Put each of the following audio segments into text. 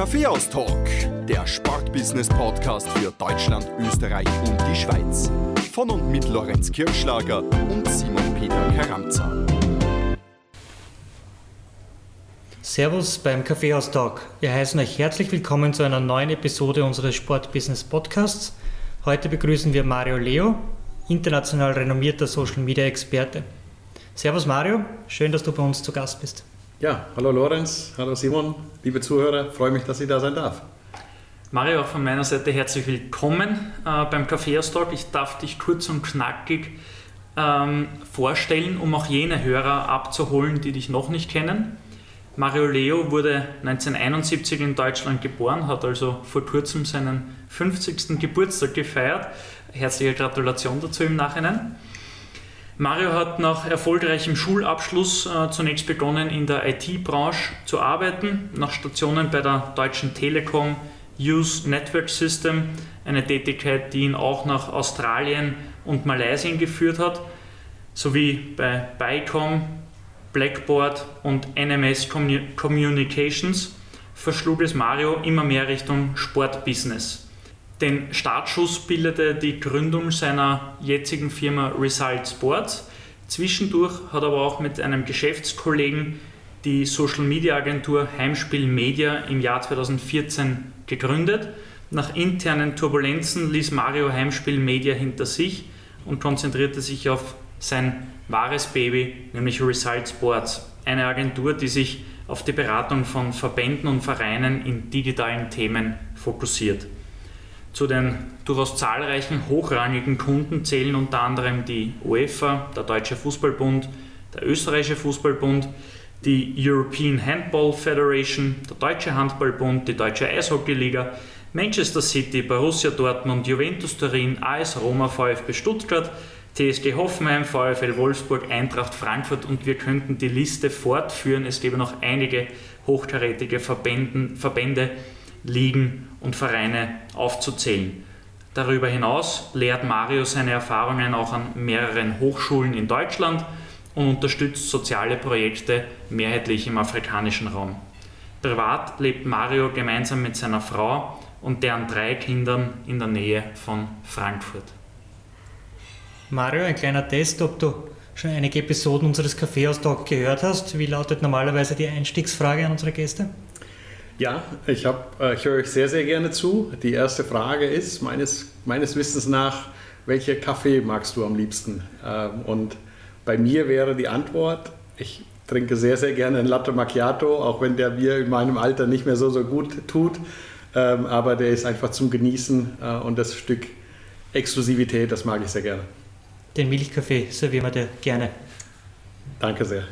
Kaffeehaus-Talk, der Sportbusiness-Podcast für Deutschland, Österreich und die Schweiz. Von und mit Lorenz Kirschlager und Simon Peter Karamza. Servus beim Kaffeehaus-Talk. Wir heißen euch herzlich willkommen zu einer neuen Episode unseres Sportbusiness-Podcasts. Heute begrüßen wir Mario Leo, international renommierter Social-Media-Experte. Servus Mario, schön, dass du bei uns zu Gast bist. Ja, hallo Lorenz, hallo Simon, liebe Zuhörer, freue mich, dass ich da sein darf. Mario, auch von meiner Seite herzlich willkommen äh, beim Kaffeehaus-Talk. Ich darf dich kurz und knackig ähm, vorstellen, um auch jene Hörer abzuholen, die dich noch nicht kennen. Mario Leo wurde 1971 in Deutschland geboren, hat also vor kurzem seinen 50. Geburtstag gefeiert. Herzliche Gratulation dazu im Nachhinein. Mario hat nach erfolgreichem Schulabschluss äh, zunächst begonnen, in der IT-Branche zu arbeiten, nach Stationen bei der Deutschen Telekom Use Network System, eine Tätigkeit, die ihn auch nach Australien und Malaysia geführt hat, sowie bei BICOM, Blackboard und NMS Communications verschlug es Mario immer mehr Richtung Sportbusiness. Den Startschuss bildete die Gründung seiner jetzigen Firma Result Sports. Zwischendurch hat er aber auch mit einem Geschäftskollegen die Social Media Agentur Heimspiel Media im Jahr 2014 gegründet. Nach internen Turbulenzen ließ Mario Heimspiel Media hinter sich und konzentrierte sich auf sein wahres Baby, nämlich Result Sports, eine Agentur, die sich auf die Beratung von Verbänden und Vereinen in digitalen Themen fokussiert. Zu den durchaus zahlreichen hochrangigen Kunden zählen unter anderem die UEFA, der Deutsche Fußballbund, der Österreichische Fußballbund, die European Handball Federation, der Deutsche Handballbund, die Deutsche Eishockeyliga, Manchester City, Borussia Dortmund, Juventus Turin, AS Roma, VfB Stuttgart, TSG Hoffenheim, VfL Wolfsburg, Eintracht Frankfurt und wir könnten die Liste fortführen. Es gäbe noch einige hochkarätige Verbände, Ligen und Vereine aufzuzählen. Darüber hinaus lehrt Mario seine Erfahrungen auch an mehreren Hochschulen in Deutschland und unterstützt soziale Projekte mehrheitlich im afrikanischen Raum. Privat lebt Mario gemeinsam mit seiner Frau und deren drei Kindern in der Nähe von Frankfurt. Mario, ein kleiner Test, ob du schon einige Episoden unseres Kaffeehaus-Talk gehört hast. Wie lautet normalerweise die Einstiegsfrage an unsere Gäste? Ja, ich, hab, äh, ich höre euch sehr, sehr gerne zu. Die erste Frage ist meines, meines Wissens nach, welche Kaffee magst du am liebsten? Ähm, und bei mir wäre die Antwort, ich trinke sehr, sehr gerne ein Latte Macchiato, auch wenn der mir in meinem Alter nicht mehr so, so gut tut. Ähm, aber der ist einfach zum Genießen äh, und das Stück Exklusivität, das mag ich sehr gerne. Den Milchkaffee servieren wir dir gerne. Danke sehr.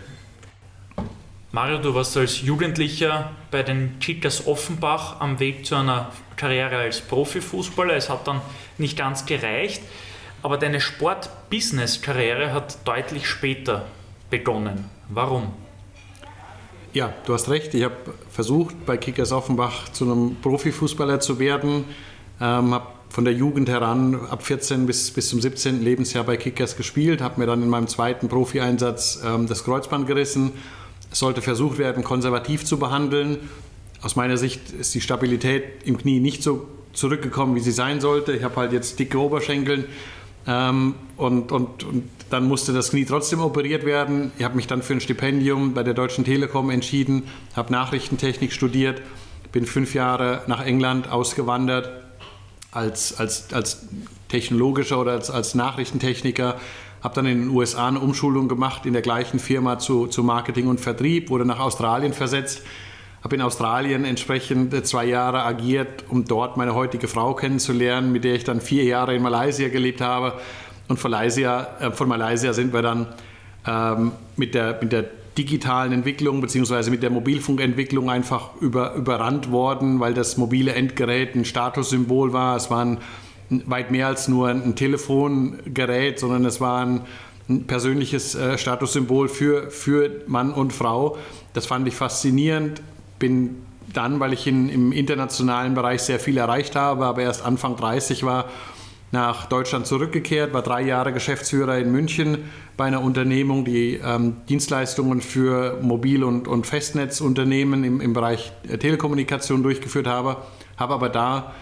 Mario, du warst als Jugendlicher bei den Kickers Offenbach am Weg zu einer Karriere als Profifußballer. Es hat dann nicht ganz gereicht, aber deine Sport-Business-Karriere hat deutlich später begonnen. Warum? Ja, du hast recht. Ich habe versucht, bei Kickers Offenbach zu einem Profifußballer zu werden. Ähm, habe von der Jugend heran ab 14 bis, bis zum 17. Lebensjahr bei Kickers gespielt, habe mir dann in meinem zweiten Profieinsatz ähm, das Kreuzband gerissen es sollte versucht werden, konservativ zu behandeln. Aus meiner Sicht ist die Stabilität im Knie nicht so zurückgekommen, wie sie sein sollte. Ich habe halt jetzt dicke Oberschenkeln ähm, und, und, und dann musste das Knie trotzdem operiert werden. Ich habe mich dann für ein Stipendium bei der Deutschen Telekom entschieden, habe Nachrichtentechnik studiert, bin fünf Jahre nach England ausgewandert als, als, als technologischer oder als, als Nachrichtentechniker habe dann in den USA eine Umschulung gemacht in der gleichen Firma zu, zu Marketing und Vertrieb, wurde nach Australien versetzt, habe in Australien entsprechend zwei Jahre agiert, um dort meine heutige Frau kennenzulernen, mit der ich dann vier Jahre in Malaysia gelebt habe. Und von Malaysia, äh, von Malaysia sind wir dann ähm, mit, der, mit der digitalen Entwicklung bzw. mit der Mobilfunkentwicklung einfach über, überrannt worden, weil das mobile Endgerät ein Statussymbol war. Es waren weit mehr als nur ein Telefongerät, sondern es war ein, persönliches äh, Statussymbol für, für Mann und Frau. Das fand ich faszinierend. Bin dann, weil ich in, im internationalen Bereich sehr viel erreicht habe, aber erst Anfang 30 war, nach Deutschland zurückgekehrt, war drei Jahre Geschäftsführer in München bei einer Unternehmung, die ähm, Dienstleistungen für Mobil- und, und Festnetzunternehmen im, im Bereich Telekommunikation durchgeführt habe, habe aber da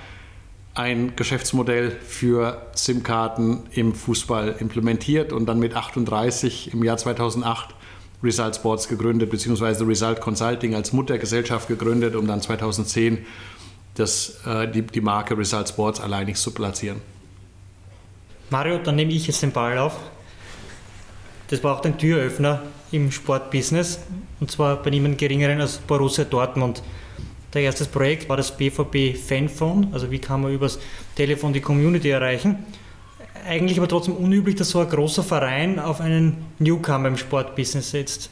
ein Geschäftsmodell für SIM-Karten im Fußball implementiert und dann mit 38 im Jahr 2008 Result Sports gegründet, beziehungsweise Result Consulting als Muttergesellschaft gegründet, um dann 2010 das, äh, die, die Marke Result Sports alleinig zu platzieren. Mario, dann nehme ich jetzt den Ball auf. Das war auch ein Türöffner im Sportbusiness und zwar bei niemandem geringeren als Borussia Dortmund. Der erste Projekt war das BVB Fanphone, also wie kann man übers Telefon die Community erreichen. Eigentlich aber trotzdem unüblich, dass so ein großer Verein auf einen Newcomer im Sportbusiness setzt.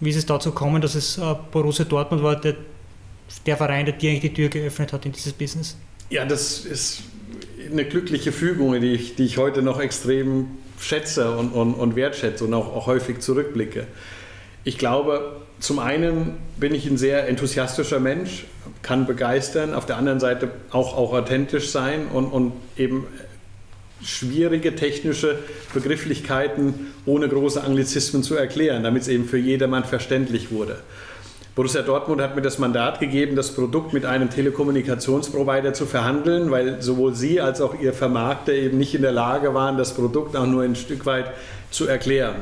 Wie ist es dazu gekommen, dass es äh, Borussia Dortmund war, der, der Verein, der dir eigentlich die Tür geöffnet hat in dieses Business? Ja, das ist eine glückliche Fügung, die ich, die ich heute noch extrem schätze und, und, und wertschätze und auch, auch häufig zurückblicke. Ich glaube, zum einen bin ich ein sehr enthusiastischer Mensch, kann begeistern, auf der anderen Seite auch, auch authentisch sein und, und eben schwierige technische Begrifflichkeiten ohne große Anglizismen zu erklären, damit es eben für jedermann verständlich wurde. Borussia Dortmund hat mir das Mandat gegeben, das Produkt mit einem Telekommunikationsprovider zu verhandeln, weil sowohl sie als auch ihr Vermarkter eben nicht in der Lage waren, das Produkt auch nur ein Stück weit zu erklären.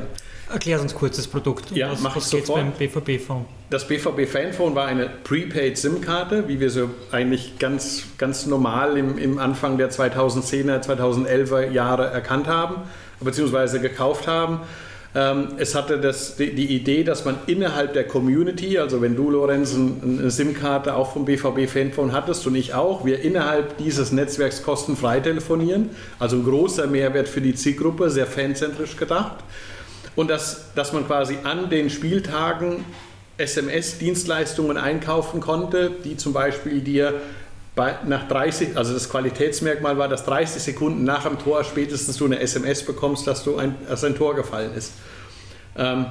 Erklär uns kurz das Produkt. Ja, mache ich sofort. beim BVB-Phone? Das BVB-Fanphone war eine Prepaid-SIM-Karte, wie wir sie eigentlich ganz, ganz normal im, im Anfang der 2010er, 2011er Jahre erkannt haben, beziehungsweise gekauft haben. Ähm, es hatte das, die, die, Idee, dass man innerhalb der Community, also wenn du, Lorenz, eine SIM-Karte auch vom BVB-Fanphone hattest und ich auch, wir innerhalb dieses Netzwerks kostenfrei telefonieren. Also ein großer Mehrwert für die Zielgruppe, sehr fanzentrisch gedacht. Und dass, dass man quasi an den Spieltagen SMS-Dienstleistungen einkaufen konnte, die zum Beispiel dir bei, nach 30, also das Qualitätsmerkmal war, dass 30 Sekunden nach dem Tor spätestens du eine SMS bekommst, dass, du ein, dass ein Tor gefallen ist. Ähm,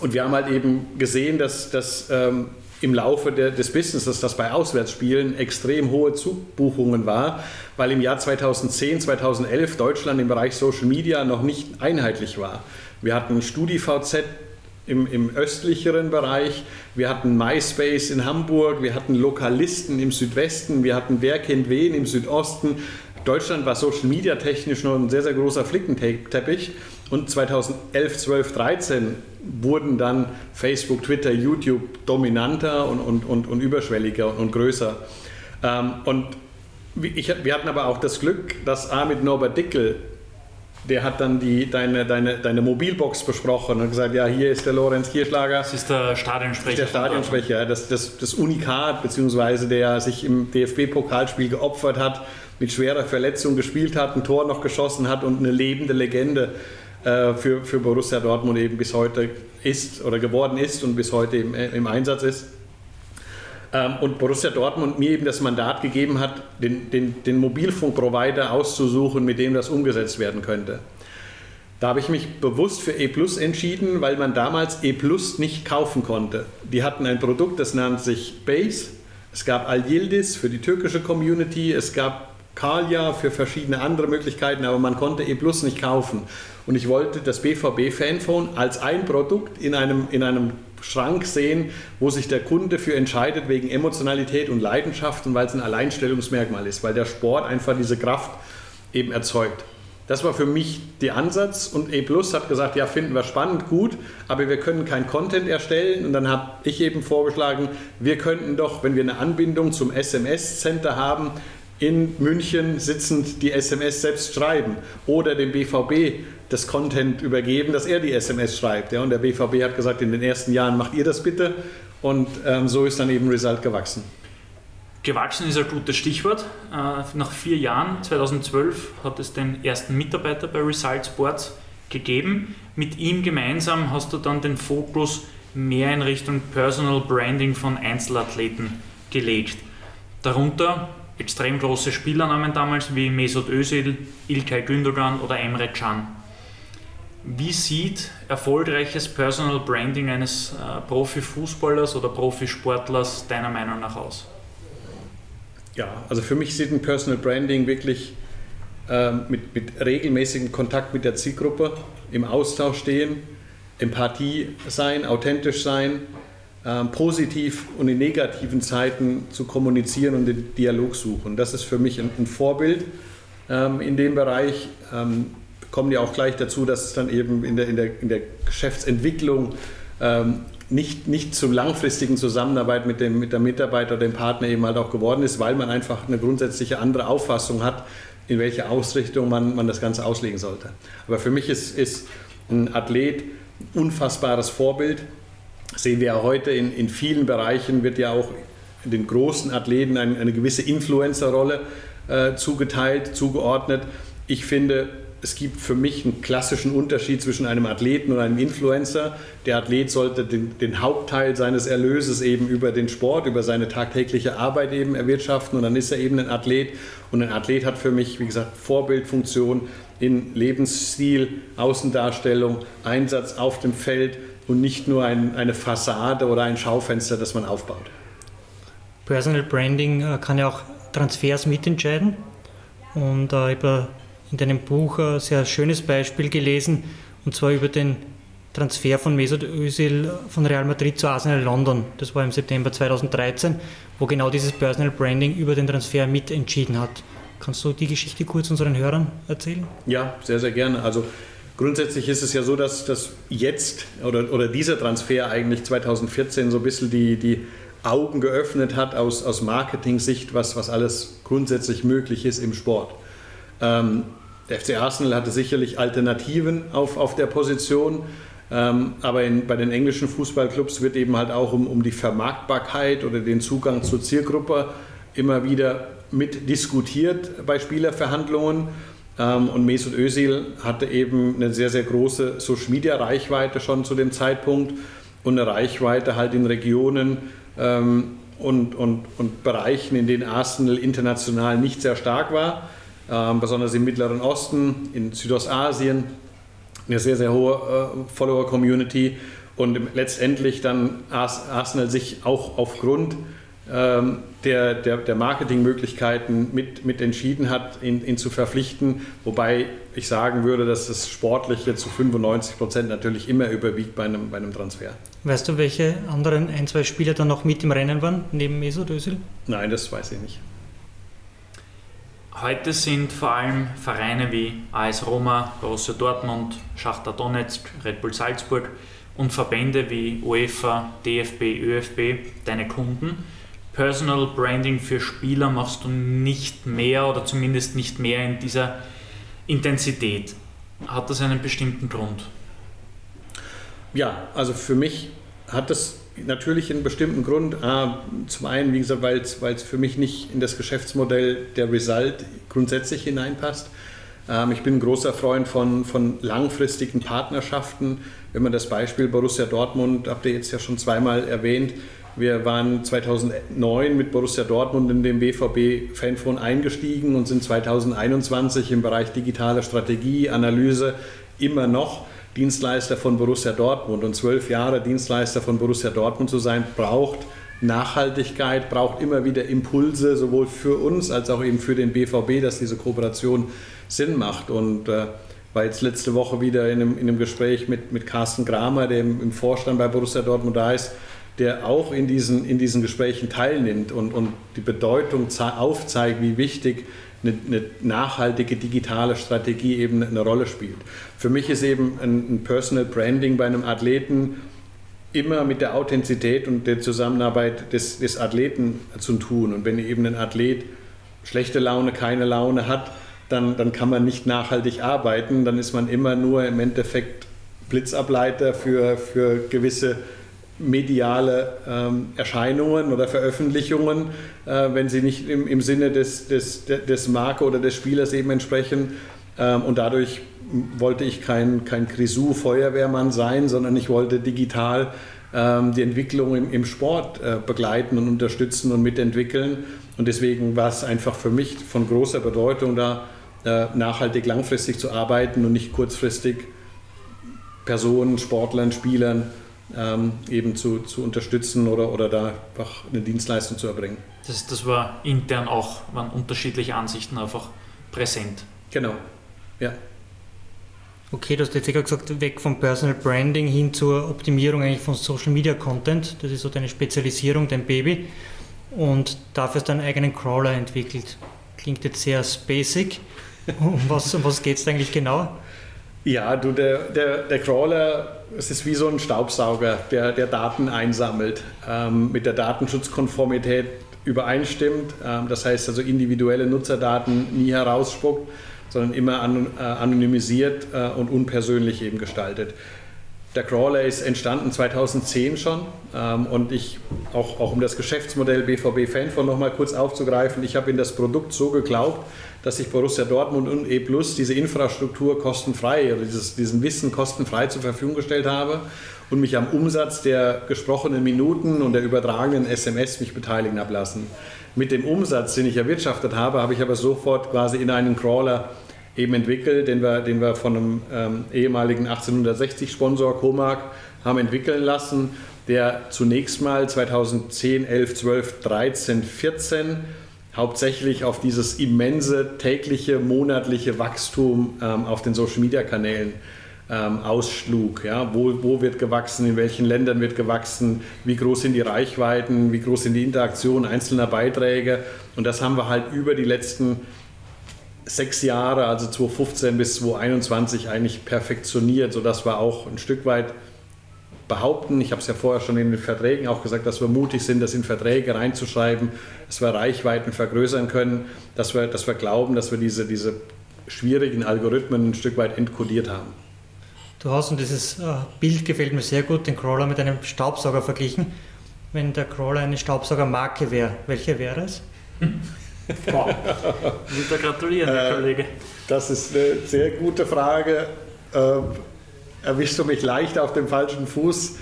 und wir haben halt eben gesehen, dass, dass ähm, im Laufe der, des Businesses, das bei Auswärtsspielen extrem hohe Zubuchungen war, weil im Jahr 2010, 2011 Deutschland im Bereich Social Media noch nicht einheitlich war. Wir hatten StudiVZ im, im östlicheren Bereich. Wir hatten MySpace in Hamburg, wir hatten Lokalisten im Südwesten, wir hatten Wer kennt wen im Südosten. Deutschland war Social Media technisch noch ein sehr, sehr großer Flickenteppich. Und 2011, 12, 13 wurden dann Facebook, Twitter, YouTube dominanter und, und, und, und überschwelliger und, größer. Ähm, und ich, wir hatten aber auch das Glück, dass A mit Norbert Dickel der hat dann die, deine, deine, deine Mobilbox besprochen und gesagt, ja, hier ist der Lorenz Kirschlager. Das ist der Stadionsprecher. Der Stadionsprecher, das, das, das Unikat, beziehungsweise der sich im DFB-Pokalspiel geopfert hat, mit schwerer Verletzung gespielt hat, ein Tor noch geschossen hat und eine lebende Legende äh, für, für Borussia Dortmund eben bis heute ist oder geworden ist und bis heute im, im Einsatz ist. Ähm, und Borussia Dortmund mir eben das Mandat gegeben hat, den, den, den Mobilfunkprovider auszusuchen, mit dem das umgesetzt werden könnte. Da habe ich mich bewusst für E Plus entschieden, weil man damals E Plus nicht kaufen konnte. Die hatten ein Produkt, das nannte sich Base. Es gab Al Yildiz für die türkische Community, es gab Kalja für verschiedene andere Möglichkeiten, aber man konnte E Plus nicht kaufen. Und ich wollte das BVB Fanphone als ein Produkt in einem, in einem Schrank sehen, wo sich der Kunde für entscheidet wegen Emotionalität und Leidenschaft und weil es ein Alleinstellungsmerkmal ist, weil der Sport einfach diese Kraft eben erzeugt. Das war für mich der Ansatz und E Plus hat gesagt, ja, finden wir spannend, gut, aber wir können kein Content erstellen und dann habe ich eben vorgeschlagen, wir könnten doch, wenn wir eine Anbindung zum SMS-Center haben, in München sitzend die SMS selbst schreiben oder dem BVB das Content übergeben, dass er die SMS schreibt. Ja, und der BVB hat gesagt, in den ersten Jahren macht ihr das bitte. Und ähm, so ist dann eben Result gewachsen. Gewachsen ist ein gutes Stichwort. Äh, nach vier Jahren, 2012, hat es den ersten Mitarbeiter bei Result Sports gegeben. Mit ihm gemeinsam hast du dann den Fokus mehr in Richtung Personal Branding von Einzelathleten gelegt. Darunter extrem große Spielernamen damals wie Mesut Özil, Ilkay Gündogan oder Emre Can. Wie sieht erfolgreiches Personal Branding eines äh, Profifußballers oder Profisportlers deiner Meinung nach aus? Ja, also für mich sieht ein Personal Branding wirklich ähm, mit, mit regelmäßigem Kontakt mit der Zielgruppe, im Austausch stehen, Empathie sein, authentisch sein, ähm, positiv und in negativen Zeiten zu kommunizieren und den Dialog suchen. Das ist für mich ein, ein Vorbild ähm, in dem Bereich. Ähm, kommen ja auch gleich dazu, dass es dann eben in der, in der, in der Geschäftsentwicklung ähm, nicht, nicht zur langfristigen Zusammenarbeit mit dem, mit der Mitarbeiter oder dem Partner eben halt auch geworden ist, weil man einfach eine grundsätzliche andere Auffassung hat, in welche Ausrichtung man, man das Ganze auslegen sollte. Aber für mich ist, ist ein Athlet ein unfassbares Vorbild. Sehen wir ja heute in, in vielen Bereichen, wird ja auch den großen Athleten eine, eine gewisse Influencer-Rolle äh, zugeteilt, zugeordnet. Ich finde, es gibt für mich einen klassischen Unterschied zwischen einem Athleten und einem Influencer. Der Athlet sollte den, den, Hauptteil seines Erlöses eben über den Sport, über seine tagtägliche Arbeit eben erwirtschaften und dann ist er eben ein Athlet. Und ein Athlet hat für mich, wie gesagt, Vorbildfunktion in Lebensstil, Außendarstellung, Einsatz auf dem Feld und nicht nur ein, eine Fassade oder ein Schaufenster, das man aufbaut. Personal Branding äh, kann ja auch Transfers mitentscheiden. Und äh, über in deinem Buch ein sehr schönes Beispiel gelesen, und zwar über den Transfer von Mesut Özil von Real Madrid zu Arsenal London. Das war im September 2013, wo genau dieses Personal Branding über den Transfer mitentschieden hat. Kannst du die Geschichte kurz unseren Hörern erzählen? Ja, sehr, sehr gerne. Also grundsätzlich ist es ja so, dass, dass jetzt oder, oder dieser Transfer eigentlich 2014 so ein bisschen die, die Augen geöffnet hat aus, aus Marketing-Sicht, was, was alles grundsätzlich möglich ist im Sport. Ähm, der FC Arsenal hatte sicherlich Alternativen auf, auf der Position, ähm, aber in, bei den englischen Fußballclubs wird eben halt auch um, um die Vermarktbarkeit oder den Zugang zur Zielgruppe immer wieder mit diskutiert bei Spielerverhandlungen. Ähm, und Mesut Özil hatte eben eine sehr, sehr große Social-Media-Reichweite schon zu dem Zeitpunkt und eine Reichweite halt in Regionen ähm, und, und, und Bereichen, in denen Arsenal international nicht sehr stark war besonders im Mittleren Osten, in Südostasien, eine sehr, sehr hohe äh, Follower-Community und letztendlich dann Arsenal sich auch aufgrund ähm, der, der, der Marketingmöglichkeiten mit, mit entschieden hat, ihn, ihn zu verpflichten, wobei ich sagen würde, dass das Sportliche zu 95 Prozent natürlich immer überwiegt bei einem, bei einem Transfer. Weißt du, welche anderen ein, zwei Spieler dann noch mit im Rennen waren, neben Mesut Özil? Nein, das weiß ich nicht. Heute sind vor allem Vereine wie AS Roma, Borussia Dortmund, Schachter Donetsk, Red Bull Salzburg und Verbände wie UEFA, DFB, ÖFB deine Kunden. Personal Branding für Spieler machst du nicht mehr oder zumindest nicht mehr in dieser Intensität. Hat das einen bestimmten Grund? Ja, also für mich hat das natürlich einen bestimmten Grund. A, zum einen, wie gesagt, weil es für mich nicht in das Geschäftsmodell der Result grundsätzlich hineinpasst. Ähm, ich bin ein großer Freund von, von langfristigen Partnerschaften. Wenn man das Beispiel Borussia Dortmund, habt ihr jetzt ja schon zweimal erwähnt, wir waren 2009 mit Borussia Dortmund in den BVB Fanphone eingestiegen und sind 2021 im Bereich digitale Strategie, Analyse immer noch Dienstleister von Borussia Dortmund und zwölf Jahre Dienstleister von Borussia Dortmund zu sein, braucht Nachhaltigkeit, braucht immer wieder Impulse, sowohl für uns als auch eben für den BVB, dass diese Kooperation Sinn macht. Und äh, war jetzt letzte Woche wieder in einem, in einem Gespräch mit, mit Carsten Kramer, der im, im Vorstand bei Borussia Dortmund da ist, der auch in diesen, in diesen Gesprächen teilnimmt und, und die Bedeutung aufzeigt, wie wichtig eine, eine, nachhaltige digitale Strategie eben eine Rolle spielt. Für mich ist eben ein, ein Personal Branding bei einem Athleten immer mit der Authentizität und der Zusammenarbeit des, des Athleten zu tun. Und wenn eben ein Athlet schlechte Laune, keine Laune hat, dann, dann kann man nicht nachhaltig arbeiten. Dann ist man immer nur im Endeffekt Blitzableiter für, für gewisse mediale ähm, Erscheinungen oder Veröffentlichungen, äh, wenn sie nicht im, im Sinne des, des, des Marke oder des Spielers eben entsprechen. Ähm, und dadurch wollte ich kein, kein Grisou-Feuerwehrmann sein, sondern ich wollte digital ähm, die Entwicklung im, im Sport äh, begleiten und unterstützen und mitentwickeln. Und deswegen war es einfach für mich von großer Bedeutung, da äh, nachhaltig langfristig zu arbeiten und nicht kurzfristig Personen, Sportlern, Spielern ähm, eben zu, zu unterstützen oder, oder da einfach eine Dienstleistung zu erbringen. Das, das war intern auch, waren unterschiedliche Ansichten einfach präsent. Genau, ja. Okay, du hast jetzt gerade gesagt, weg vom Personal Branding hin zur Optimierung eigentlich von Social Media Content. Das ist so deine Spezialisierung, dein Baby. Und dafür hast du einen eigenen Crawler entwickelt. Klingt jetzt sehr basic. Um was, um was geht es eigentlich genau? Ja, du, der, der, der Crawler, es ist wie so ein Staubsauger, der, der Daten einsammelt, ähm, mit der Datenschutzkonformität übereinstimmt. Ähm, das heißt also individuelle Nutzerdaten nie herausspuckt sondern immer an, äh, anonymisiert äh, und unpersönlich eben gestaltet. Der Crawler ist entstanden 2010 schon ähm, und ich, auch, auch um das Geschäftsmodell BVB Fanphone nochmal kurz aufzugreifen, ich habe in das Produkt so geglaubt, dass ich Borussia Dortmund und E Plus diese Infrastruktur kostenfrei oder dieses, diesen Wissen kostenfrei zur Verfügung gestellt habe und mich am Umsatz der gesprochenen Minuten und der übertragenen SMS mich beteiligen habe lassen. Mit dem Umsatz, den ich erwirtschaftet habe, habe ich aber sofort quasi in einen Crawler eben entwickelt, den wir, den wir von einem ähm, ehemaligen 1860-Sponsor Comark haben entwickeln lassen, der zunächst mal 2010, 11, 12, 13, 14 hauptsächlich auf dieses immense tägliche, monatliche Wachstum ähm, auf den Social-Media-Kanälen ähm, ausschlug. Ja? Wo, wo wird gewachsen, in welchen Ländern wird gewachsen, wie groß sind die Reichweiten, wie groß sind die Interaktionen einzelner Beiträge. Und das haben wir halt über die letzten sechs Jahre, also 2015 bis 2021, eigentlich perfektioniert, sodass wir auch ein Stück weit behaupten, ich habe es ja vorher schon in den Verträgen auch gesagt, dass wir mutig sind, das in Verträge reinzuschreiben, dass wir Reichweiten vergrößern können, dass wir, dass wir glauben, dass wir diese, diese schwierigen Algorithmen ein Stück weit entkodiert haben. Du hast, und dieses äh, Bild gefällt mir sehr gut, den Crawler mit einem Staubsauger verglichen. Wenn der Crawler eine Staubsaugermarke wäre, welche wäre es? Wow. Ich will gratulieren, Herr äh, Kollege. Das ist eine sehr gute Frage. Ähm, erwischst du mich leicht auf dem falschen Fuß?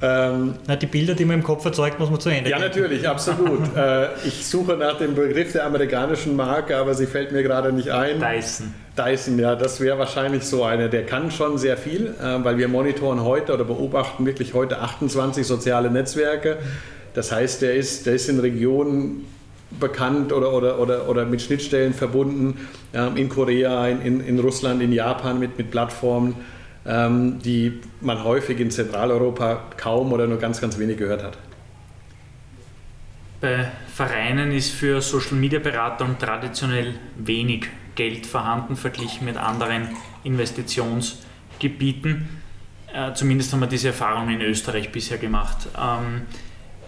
Ähm, Na, die Bilder, die man im Kopf erzeugt, muss man zu Ende Ja, gehen. natürlich, absolut. äh, ich suche nach dem Begriff der amerikanischen Marke, aber sie fällt mir gerade nicht ein. Dyson. Dyson, ja, das wäre wahrscheinlich so eine. Der kann schon sehr viel, äh, weil wir monitoren heute oder beobachten wirklich heute 28 soziale Netzwerke. Das heißt, der ist, der ist in Regionen bekannt oder, oder, oder, oder mit Schnittstellen verbunden ähm, in Korea, in, in Russland, in Japan mit, mit Plattformen, ähm, die man häufig in Zentraleuropa kaum oder nur ganz, ganz wenig gehört hat. Bei Vereinen ist für Social Media Berater traditionell wenig Geld vorhanden verglichen mit anderen Investitionsgebieten. Äh, zumindest haben wir diese Erfahrung in Österreich bisher gemacht. Ähm,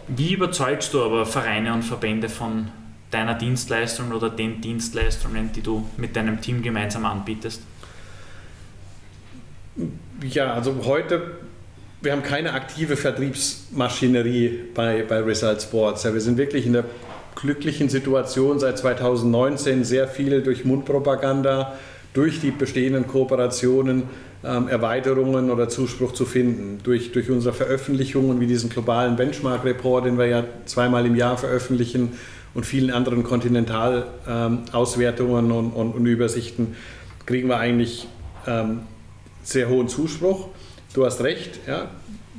wie überzeugst du aber Vereine und Verbände von deiner Dienstleistung oder den Dienstleistungen, die du mit deinem Team gemeinsam anbietest? Ja, also heute, wir haben keine aktive Vertriebsmaschinerie bei, bei Result Sports. Ja, wir sind wirklich in der glücklichen Situation seit 2019 sehr viel durch Mundpropaganda, durch die bestehenden Kooperationen ähm, Erweiterungen oder Zuspruch zu finden. Durch, durch unsere Veröffentlichungen wie diesen globalen Benchmark-Report, den wir ja zweimal im Jahr veröffentlichen und vielen anderen Kontinentalauswertungen ähm, und, und, und, Übersichten kriegen wir eigentlich ähm, sehr hohen Zuspruch. Du hast recht, ja,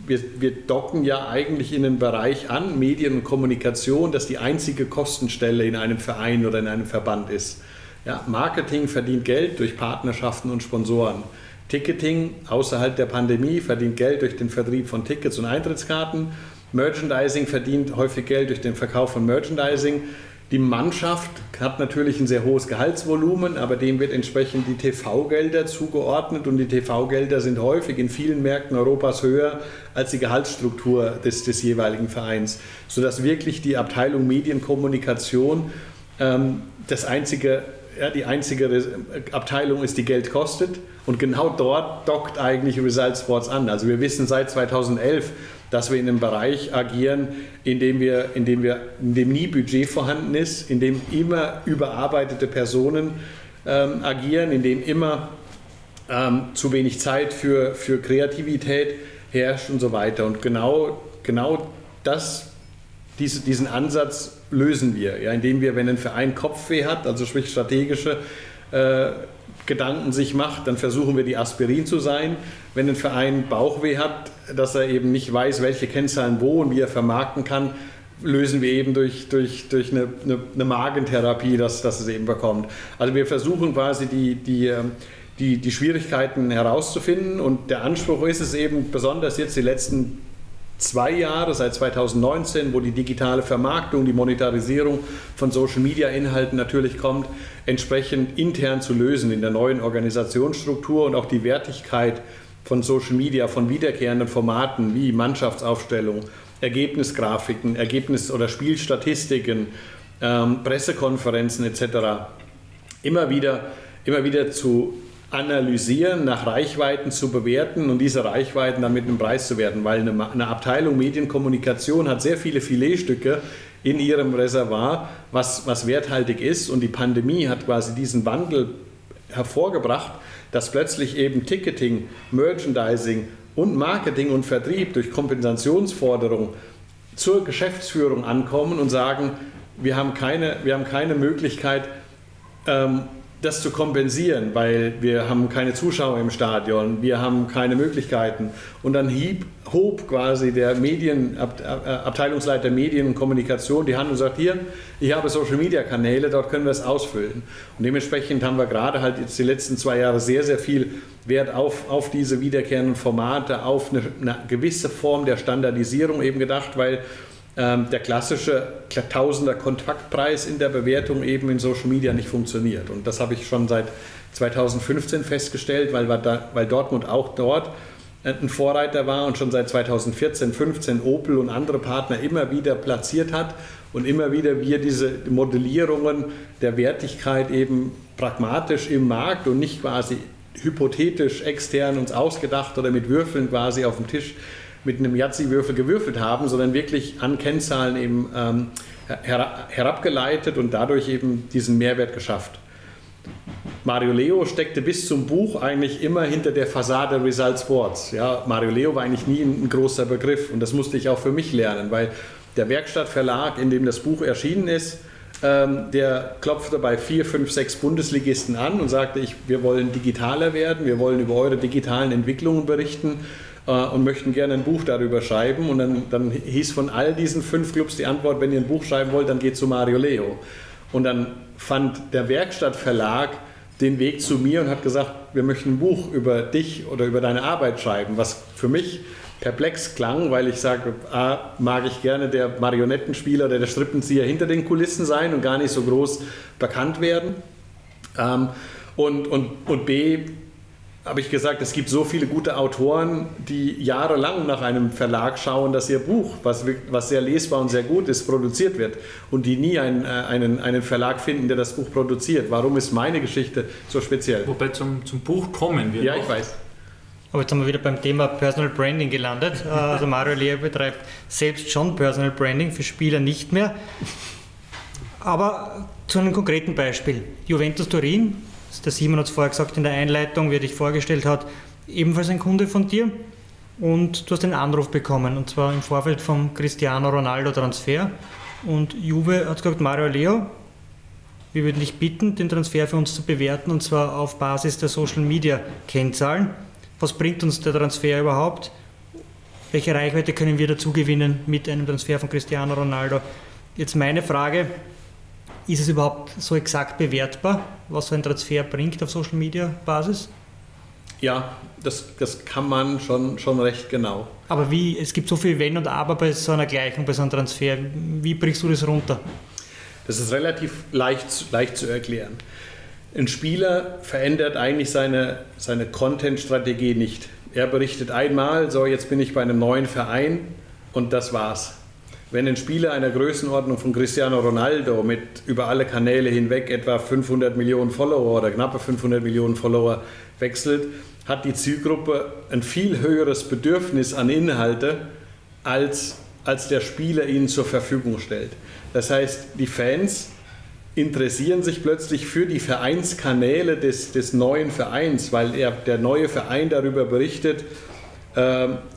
wir, wir docken ja eigentlich in den Bereich an, Medien und Kommunikation, dass die einzige Kostenstelle in einem Verein oder in einem Verband ist. Ja, Marketing verdient Geld durch Partnerschaften und Sponsoren. Ticketing außerhalb der Pandemie verdient Geld durch den Vertrieb von Tickets und Eintrittskarten. Merchandising verdient häufig Geld durch den Verkauf von Merchandising. Die Mannschaft hat natürlich ein sehr hohes Gehaltsvolumen, aber dem wird entsprechend die TV-Gelder zugeordnet und die TV-Gelder sind häufig in vielen Märkten Europas höher als die Gehaltsstruktur des, des jeweiligen Vereins, sodass wirklich die Abteilung Medienkommunikation ähm, das einzige ja, die einzige Abteilung ist, die Geld kostet. Und genau dort dockt eigentlich Result Sports an. Also wir wissen seit 2011, dass wir in einem Bereich agieren, in dem, wir, in dem, wir, in dem nie Budget vorhanden ist, in dem immer überarbeitete Personen ähm, agieren, in dem immer ähm, zu wenig Zeit für, für Kreativität herrscht und so weiter. Und genau, genau das, diese, diesen Ansatz lösen wir, ja, indem wir, wenn ein Verein Kopfweh hat, also sprich strategische äh, Gedanken sich macht, dann versuchen wir die Aspirin zu sein. Wenn ein Verein Bauchweh hat, dass er eben nicht weiß, welche Kennzahlen wo und wie er vermarkten kann, lösen wir eben durch, durch, durch eine, eine, eine Magentherapie, dass, dass es eben bekommt. Also wir versuchen quasi die, die, ähm, die, die Schwierigkeiten herauszufinden und der Anspruch ist es eben, besonders jetzt die letzten zwei Jahre, seit 2019, wo die digitale Vermarktung, die Monetarisierung von Social-Media-Inhalten natürlich kommt, entsprechend intern zu lösen in der neuen Organisationsstruktur und auch die Wertigkeit von Social Media, von wiederkehrenden Formaten wie Mannschaftsaufstellung, Ergebnisgrafiken, Ergebnis- oder Spielstatistiken, ähm, Pressekonferenzen etc. immer wieder, immer wieder zu analysieren, nach Reichweiten zu bewerten und diese Reichweiten dann mit einem Preis zu werten, weil eine, eine Abteilung Medienkommunikation hat sehr viele Filetstücke in ihrem Reservoir, was, was werthaltig ist. Und die Pandemie hat quasi diesen Wandel hervorgebracht, dass plötzlich eben Ticketing, Merchandising und Marketing und Vertrieb durch Kompensationsforderungen zur Geschäftsführung ankommen und sagen, wir haben keine, wir haben keine Möglichkeit, ähm, das zu kompensieren, weil wir haben keine Zuschauer im Stadion, wir haben keine Möglichkeiten. Und dann hieb, hob quasi der Medien, äh, Abteilungsleiter Medien und Kommunikation die Hand und sagt, hier, ich habe Social-Media-Kanäle, dort können wir es ausfüllen. Und dementsprechend haben wir gerade halt jetzt die letzten zwei Jahre sehr, sehr viel Wert auf, auf diese wiederkehrenden Formate, auf eine, eine gewisse Form der Standardisierung eben gedacht, weil der klassische Tausender Kontaktpreis in der Bewertung eben in Social Media nicht funktioniert. Und das habe ich schon seit 2015 festgestellt, weil, da, weil Dortmund auch dort ein Vorreiter war und schon seit 2014, 15 Opel und andere Partner immer wieder platziert hat und immer wieder wir diese Modellierungen der Wertigkeit eben pragmatisch im Markt und nicht quasi hypothetisch extern uns ausgedacht oder mit Würfeln quasi auf dem Tisch mit einem Yazzi-Würfel gewürfelt haben, sondern wirklich an Kennzahlen eben ähm, her herabgeleitet und dadurch eben diesen Mehrwert geschafft. Mario Leo steckte bis zum Buch eigentlich immer hinter der Fassade Result Sports. Ja, Mario Leo war eigentlich nie ein, großer Begriff und das musste ich auch für mich lernen, weil der Werkstattverlag, in dem das Buch erschienen ist, ähm, der klopfte bei vier, fünf, sechs Bundesligisten an und sagte, ich, wir wollen digitaler werden, wir wollen über eure digitalen Entwicklungen berichten und möchten gerne ein Buch darüber schreiben. Und dann, dann hieß von all diesen fünf Clubs die Antwort, wenn ihr ein Buch schreiben wollt, dann geht zu Mario Leo. Und dann fand der Werkstattverlag den Weg zu mir und hat gesagt, wir möchten ein Buch über dich oder über deine Arbeit schreiben, was für mich perplex klang, weil ich sage, A, mag ich gerne der Marionettenspieler oder der Strippenzieher hinter den Kulissen sein und gar nicht so groß bekannt werden. Ähm, und, und, und B, habe ich gesagt, es gibt so viele gute Autoren, die jahrelang nach einem Verlag schauen, dass ihr Buch, was, was sehr lesbar und sehr gut ist, produziert wird und die nie einen, äh, einen, einen Verlag finden, der das Buch produziert. Warum ist meine Geschichte so speziell? Wobei zum, zum Buch kommen wir. Ja, noch. ich weiß. Aber jetzt haben wir wieder beim Thema Personal Branding gelandet. Äh, also Mario Lea betreibt selbst schon Personal Branding, für Spieler nicht mehr. Aber zu einem konkreten Beispiel. Juventus Turin der Simon hat es vorher gesagt in der Einleitung, wie er dich vorgestellt hat, ebenfalls ein Kunde von dir. Und du hast einen Anruf bekommen, und zwar im Vorfeld vom Cristiano Ronaldo Transfer. Und Juve hat gesagt, Mario Leo, wir würden dich bitten, den Transfer für uns zu bewerten, und zwar auf Basis der Social Media Kennzahlen. Was bringt uns der Transfer überhaupt? Welche Reichweite können wir dazu gewinnen mit einem Transfer von Cristiano Ronaldo? Jetzt meine Frage, ist es überhaupt so exakt bewertbar, was so ein Transfer bringt auf Social Media Basis? Ja, das, das kann man schon, schon recht genau. Aber wie, es gibt so viel Wenn und Aber bei so einer Gleichung, bei so einem Transfer. Wie bringst du das runter? Das ist relativ leicht, leicht zu erklären. Ein Spieler verändert eigentlich seine, seine Content-Strategie nicht. Er berichtet einmal, so jetzt bin ich bei einem neuen Verein und das war's. Wenn ein Spieler einer Größenordnung von Cristiano Ronaldo mit über alle Kanäle hinweg etwa 500 Millionen Follower oder knappe 500 Millionen Follower wechselt, hat die Zielgruppe ein viel höheres Bedürfnis an Inhalte, als, als der Spieler ihnen zur Verfügung stellt. Das heißt, die Fans interessieren sich plötzlich für die Vereinskanäle des, des neuen Vereins, weil er, der neue Verein darüber berichtet, äh,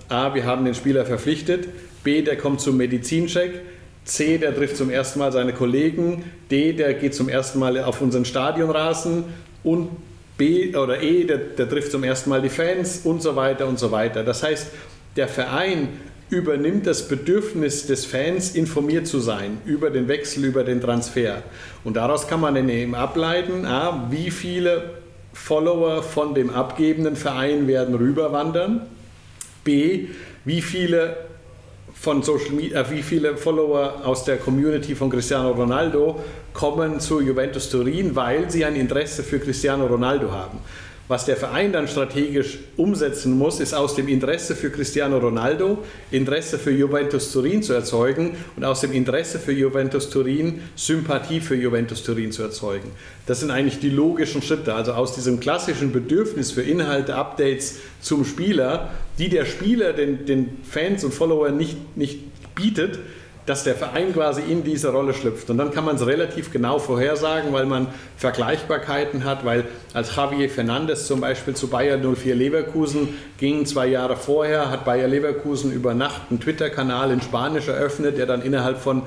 a, wir haben den Spieler verpflichtet, B, der kommt zum Medizincheck. C, der trifft zum ersten Mal seine Kollegen. D, der geht zum ersten Mal auf unseren Stadionrasen. Und B oder E, der, der trifft zum ersten Mal die Fans und so weiter und so weiter. Das heißt, der Verein übernimmt das Bedürfnis des Fans, informiert zu sein über den Wechsel, über den Transfer. Und daraus kann man dann eben ableiten, A, wie viele Follower von dem abgebenden Verein werden rüberwandern, B, wie viele von Social Media, wie viele Follower aus der Community von Cristiano Ronaldo kommen zu Juventus Turin, weil sie ein Interesse für Cristiano Ronaldo haben. Was der Verein dann strategisch umsetzen muss, ist aus dem Interesse für Cristiano Ronaldo Interesse für Juventus Turin zu erzeugen und aus dem Interesse für Juventus Turin Sympathie für Juventus Turin zu erzeugen. Das sind eigentlich die logischen Schritte. Also aus diesem klassischen Bedürfnis für Inhalte, Updates zum Spieler, die der Spieler den, den Fans und Followern nicht, nicht bietet, dass der Verein quasi in diese Rolle schlüpft. Und dann kann man es relativ genau vorhersagen, weil man Vergleichbarkeiten hat, weil als Javier Fernandes zum Beispiel zu Bayer 04 Leverkusen ging, zwei Jahre vorher, hat Bayer Leverkusen über Nacht einen Twitter-Kanal in Spanisch eröffnet, der dann innerhalb von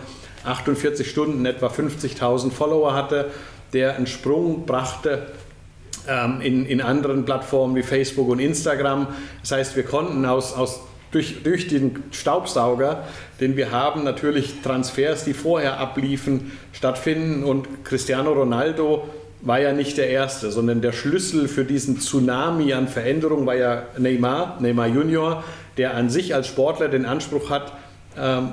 48 Stunden etwa 50.000 Follower hatte, der einen Sprung brachte ähm, in, in anderen Plattformen wie Facebook und Instagram. Das heißt, wir konnten aus, aus durch, durch den Staubsauger, den wir haben, natürlich Transfers, die vorher abliefen, stattfinden. Und Cristiano Ronaldo war ja nicht der Erste, sondern der Schlüssel für diesen Tsunami an Veränderung war ja Neymar, Neymar Junior, der an sich als Sportler den Anspruch hat,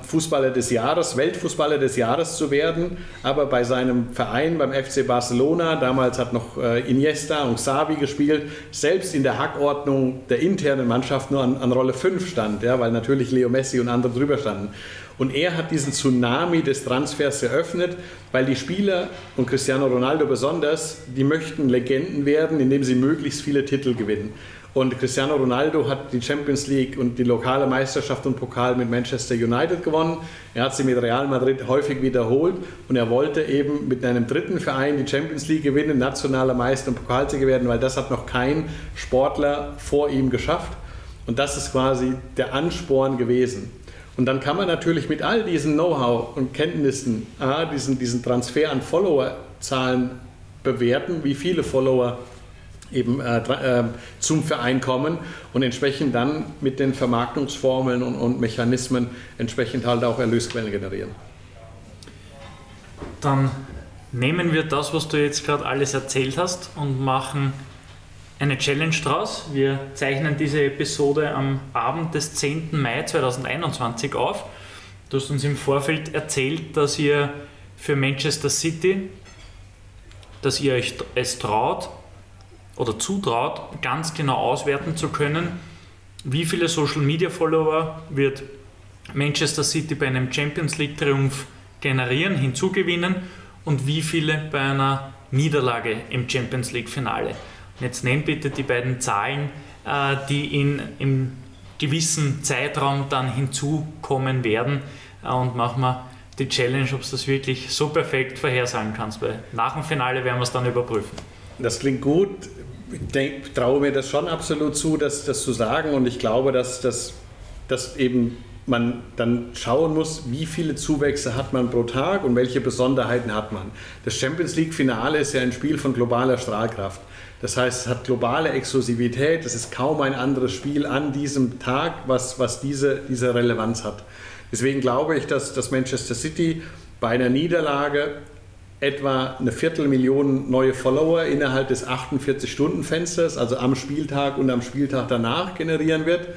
Fußballer des Jahres, Weltfußballer des Jahres zu werden, aber bei seinem Verein, beim FC Barcelona, damals hat noch äh, Iniesta und Xavi gespielt, selbst in der Hackordnung der internen Mannschaft nur an, an Rolle 5 stand, ja, weil natürlich Leo Messi und andere drüber standen. Und er hat diesen Tsunami des Transfers eröffnet, weil die Spieler und Cristiano Ronaldo besonders, die möchten Legenden werden, indem sie möglichst viele Titel gewinnen. Und Cristiano Ronaldo hat die Champions League und die lokale Meisterschaft und Pokal mit Manchester United gewonnen. Er hat sie mit Real Madrid häufig wiederholt und er wollte eben mit einem dritten Verein die Champions League gewinnen, nationaler Meister und Pokalsieger werden, weil das hat noch kein Sportler vor ihm geschafft. Und das ist quasi der Ansporn gewesen. Und dann kann man natürlich mit all diesen Know-how und Kenntnissen, ah, diesen, diesen Transfer an Followerzahlen bewerten, wie viele Follower eben äh, äh, zum Verein kommen und entsprechend dann mit den Vermarktungsformeln und, und Mechanismen entsprechend halt auch Erlösquellen generieren. Dann nehmen wir das, was du jetzt gerade alles erzählt hast und machen eine Challenge draus. Wir zeichnen diese Episode am Abend des 10. Mai 2021 auf. Du hast uns im Vorfeld erzählt, dass ihr für Manchester City, dass ihr euch es traut, oder zutraut, ganz genau auswerten zu können, wie viele Social Media Follower wird Manchester City bei einem Champions League Triumph generieren, hinzugewinnen und wie viele bei einer Niederlage im Champions League Finale. jetzt nehmt bitte die beiden Zahlen, äh, die in, im gewissen Zeitraum dann hinzukommen werden äh, und machen wir die Challenge, ob du das wirklich so perfekt vorhersagen kannst, weil nach dem Finale werden wir es dann überprüfen. Das klingt gut denk, traue mir das schon absolut zu, das, das zu sagen. Und ich glaube, dass, dass, dass eben man dann schauen muss, wie viele Zuwächse hat man pro Tag und welche Besonderheiten hat man. Das Champions League-Finale ist ja ein Spiel von globaler Strahlkraft. Das heißt, es hat globale Exklusivität. Es ist kaum ein anderes Spiel an diesem Tag, was, was diese, diese Relevanz hat. Deswegen glaube ich, dass, dass Manchester City bei einer Niederlage etwa eine Viertelmillion neue Follower innerhalb des 48-Stunden-Fensters, also am Spieltag und am Spieltag danach generieren wird.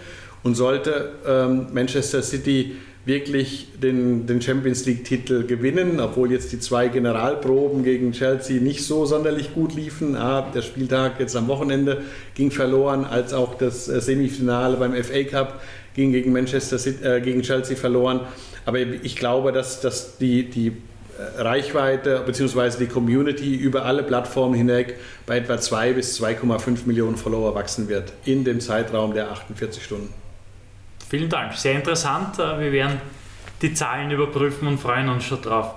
Und sollte ähm, Manchester City wirklich den, den Champions League-Titel gewinnen, obwohl jetzt die zwei Generalproben gegen Chelsea nicht so sonderlich gut liefen. Ah, der Spieltag jetzt am Wochenende ging verloren, als auch das äh, Semifinale beim FA Cup ging gegen Manchester City, äh, gegen Chelsea verloren. Aber ich glaube, dass, dass die, die Reichweite bzw. die Community über alle Plattformen hinweg bei etwa 2 bis 2,5 Millionen Follower wachsen wird in dem Zeitraum der 48 Stunden. Vielen Dank, sehr interessant. Äh, wir werden die Zahlen überprüfen und freuen uns schon drauf.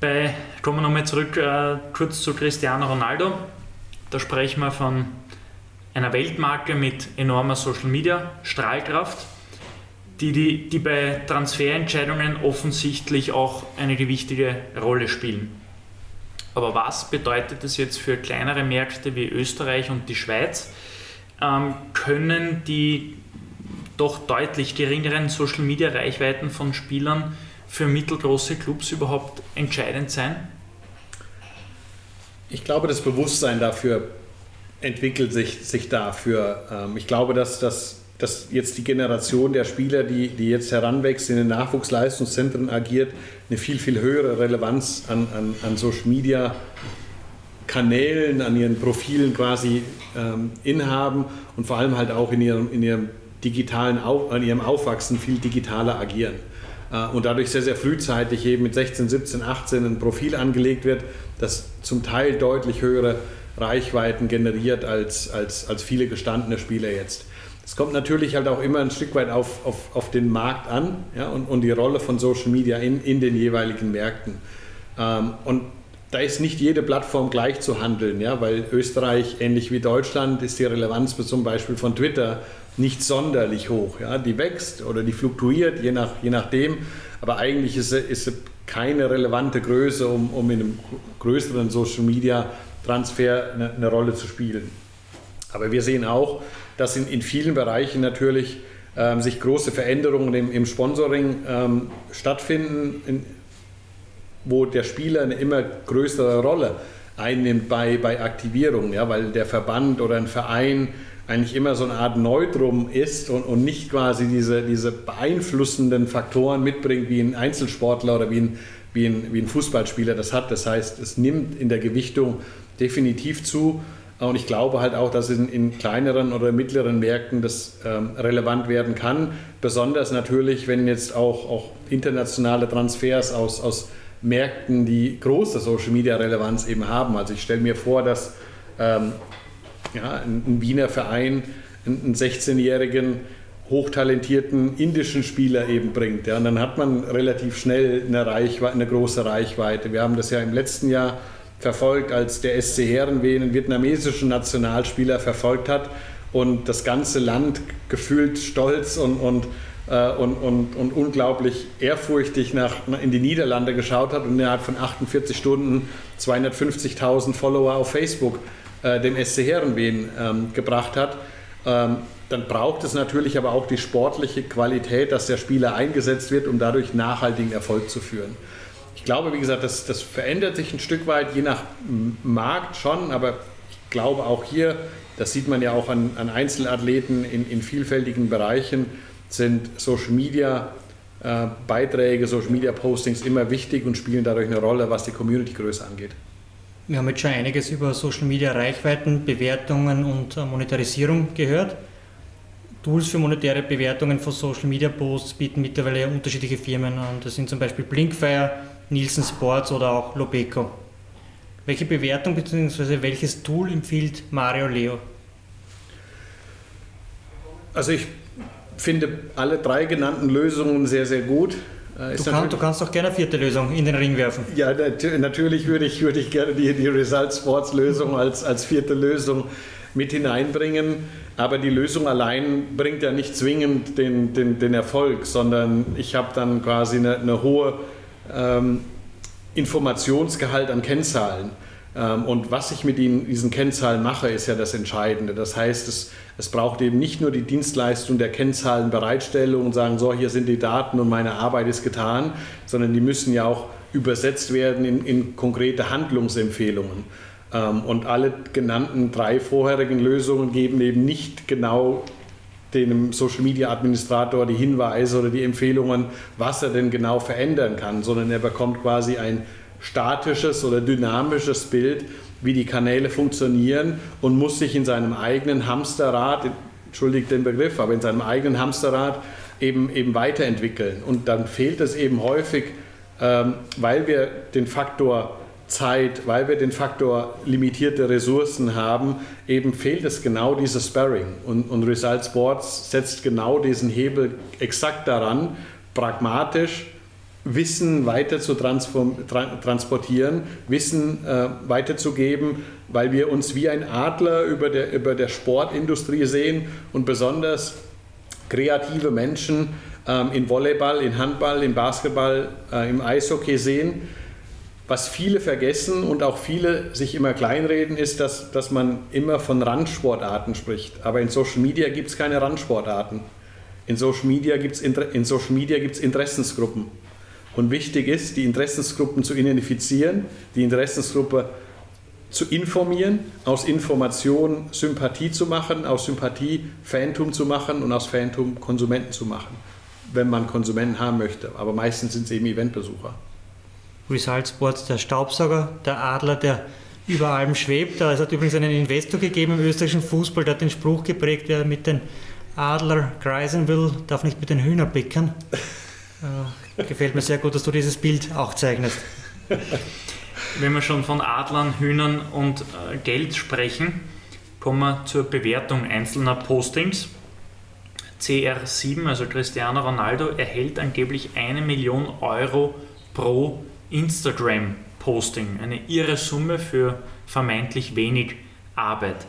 Bei, kommen wir nochmal zurück äh, kurz zu Cristiano Ronaldo. Da sprechen wir von einer Weltmarke mit enormer Social Media Strahlkraft die, die, die bei Transferentscheidungen offensichtlich auch eine gewichtige Rolle spielen. Aber was bedeutet das jetzt für kleinere Märkte wie Österreich und die Schweiz? Ähm, können die doch deutlich geringeren Social-Media-Reichweiten von Spielern für mittelgroße Clubs überhaupt entscheidend sein? Ich glaube, das Bewusstsein dafür entwickelt sich, sich dafür. Ähm, ich glaube, dass, dass, dass jetzt die Generation der Spieler, die, die jetzt heranwächst, in den Nachwuchsleistungszentren agiert, eine viel, viel höhere Relevanz an, an, an Social Media Kanälen, an ihren Profilen quasi ähm, inhaben und vor allem halt auch in ihrem, in ihrem digitalen, an ihrem Aufwachsen viel digitaler agieren. Äh, und dadurch sehr, sehr frühzeitig eben mit 16, 17, 18 ein Profil angelegt wird, das zum Teil deutlich höhere Reichweiten generiert als, als, als viele gestandene Spieler jetzt. Es kommt natürlich halt auch immer ein Stück weit auf, auf, auf den Markt an ja, und, und die Rolle von Social Media in, in den jeweiligen Märkten. Ähm, und da ist nicht jede Plattform gleich zu handeln, ja, weil Österreich, ähnlich wie Deutschland, ist die Relevanz zum Beispiel von Twitter nicht sonderlich hoch. Ja. Die wächst oder die fluktuiert, je, nach, je nachdem, aber eigentlich ist sie, ist sie keine relevante Größe, um, um in einem größeren Social Media Transfer eine, eine Rolle zu spielen. Aber wir sehen auch, dass in, in vielen Bereichen natürlich ähm, sich große Veränderungen im, im Sponsoring ähm, stattfinden. In, wo der Spieler eine immer größere Rolle einnimmt bei, bei Aktivierung, ja, weil der Verband oder ein Verein eigentlich immer so eine Art Neutrum ist und, und nicht quasi diese, diese beeinflussenden Faktoren mitbringt, wie ein Einzelsportler oder wie ein, wie, ein, wie ein Fußballspieler das hat. Das heißt, es nimmt in der Gewichtung definitiv zu. Und ich glaube halt auch, dass in, in kleineren oder mittleren Märkten das ähm, relevant werden kann. Besonders natürlich, wenn jetzt auch, auch internationale Transfers aus, aus Märkten, die große Social Media Relevanz eben haben. Also ich stelle mir vor, dass ähm, ja, ein, Wiener Verein einen 16-jährigen hochtalentierten indischen Spieler eben bringt. Ja, und dann hat man relativ schnell eine, Reichweite, eine große Reichweite. Wir haben das ja im letzten Jahr verfolgt, als der SC Herrenwehen einen vietnamesischen Nationalspieler verfolgt hat und das ganze Land gefühlt stolz und, und äh, und, und, und unglaublich ehrfurchtig nach, in die Niederlande geschaut hat und innerhalb von 48 Stunden 250.000 Follower auf Facebook äh, dem SC Herrenwehen ähm, gebracht hat. Ähm, dann braucht es natürlich aber auch die sportliche Qualität, dass der Spieler eingesetzt wird, um dadurch nachhaltigen Erfolg zu führen. Ich glaube, wie gesagt, das, das verändert sich ein Stück weit, je nach Markt schon, aber ich glaube auch hier, das sieht man ja auch an, an Einzelathleten in, in vielfältigen Bereichen, sind Social Media äh, Beiträge, Social Media Postings immer wichtig und spielen dadurch eine Rolle, was die Community-Größe angeht. Wir haben jetzt schon einiges über Social Media Reichweiten, Bewertungen und äh, Monetarisierung gehört. Tools für monetäre Bewertungen von Social Media Posts bieten mittlerweile unterschiedliche Firmen an. Das sind zum Beispiel Blinkfire, Nielsen Sports oder auch Lobeco. Welche Bewertung bzw. welches Tool empfiehlt Mario Leo? Also ich finde alle drei genannten Lösungen sehr, sehr gut. Äh, du, kann, du, kannst doch gerne eine vierte Lösung in den Ring werfen. Ja, natürlich würde ich, würde ich gerne die, die Result Sports Lösung als, als vierte Lösung mit hineinbringen. Aber die Lösung allein bringt ja nicht zwingend den, den, den Erfolg, sondern ich habe dann quasi eine, eine hohe ähm, Informationsgehalt an Kennzahlen. Ähm, und was ich mit diesen Kennzahlen mache, ist ja das Entscheidende. Das heißt, es, es braucht eben nicht nur die Dienstleistung der Kennzahlenbereitstellung und sagen, so, hier sind die Daten und meine Arbeit ist getan, sondern die müssen ja auch übersetzt werden in, in konkrete Handlungsempfehlungen. Ähm, und alle genannten drei vorherigen Lösungen geben eben nicht genau dem Social Media Administrator die Hinweise oder die Empfehlungen, was er denn genau verändern kann, sondern er bekommt quasi ein statisches oder dynamisches Bild, wie die Kanäle funktionieren und muss sich in seinem eigenen Hamsterrad, entschuldigt den Begriff, aber in seinem eigenen Hamsterrad eben, eben weiterentwickeln. Und dann fehlt es eben häufig, ähm, weil wir den Faktor Zeit, weil wir den Faktor limitierte Ressourcen haben, eben fehlt es genau dieses Sparring. Und, und Result Sports setzt genau diesen Hebel exakt daran, pragmatisch Wissen weiter zu transportieren, Wissen äh, weiterzugeben, weil wir uns wie ein Adler über der, über der Sportindustrie sehen und besonders kreative Menschen ähm, in Volleyball, in Handball, in Basketball, äh, im Eishockey sehen. Was viele vergessen und auch viele sich immer kleinreden, ist, dass, dass man immer von Randsportarten spricht. Aber in Social Media gibt es keine Randsportarten. In Social Media gibt es in Interessensgruppen. Und wichtig ist, die Interessensgruppen zu identifizieren, die Interessensgruppe zu informieren, aus Information Sympathie zu machen, aus Sympathie Fantum zu machen und aus Fantum Konsumenten zu machen, wenn man Konsumenten haben möchte. Aber meistens sind es eben Eventbesucher. Result Sports, der Staubsauger, der Adler, der über allem schwebt. Es hat übrigens einen Investor gegeben im österreichischen Fußball, der hat den Spruch geprägt, wer mit den Adler kreisen will, darf nicht mit den Hühnern pickern. Äh, gefällt mir sehr gut, dass du dieses Bild auch zeichnest. Wenn wir schon von Adlern, Hühnern und äh, Geld sprechen, kommen wir zur Bewertung einzelner Postings. CR7, also Cristiano Ronaldo, erhält angeblich eine Million Euro pro Instagram-Posting. Eine irre Summe für vermeintlich wenig Arbeit.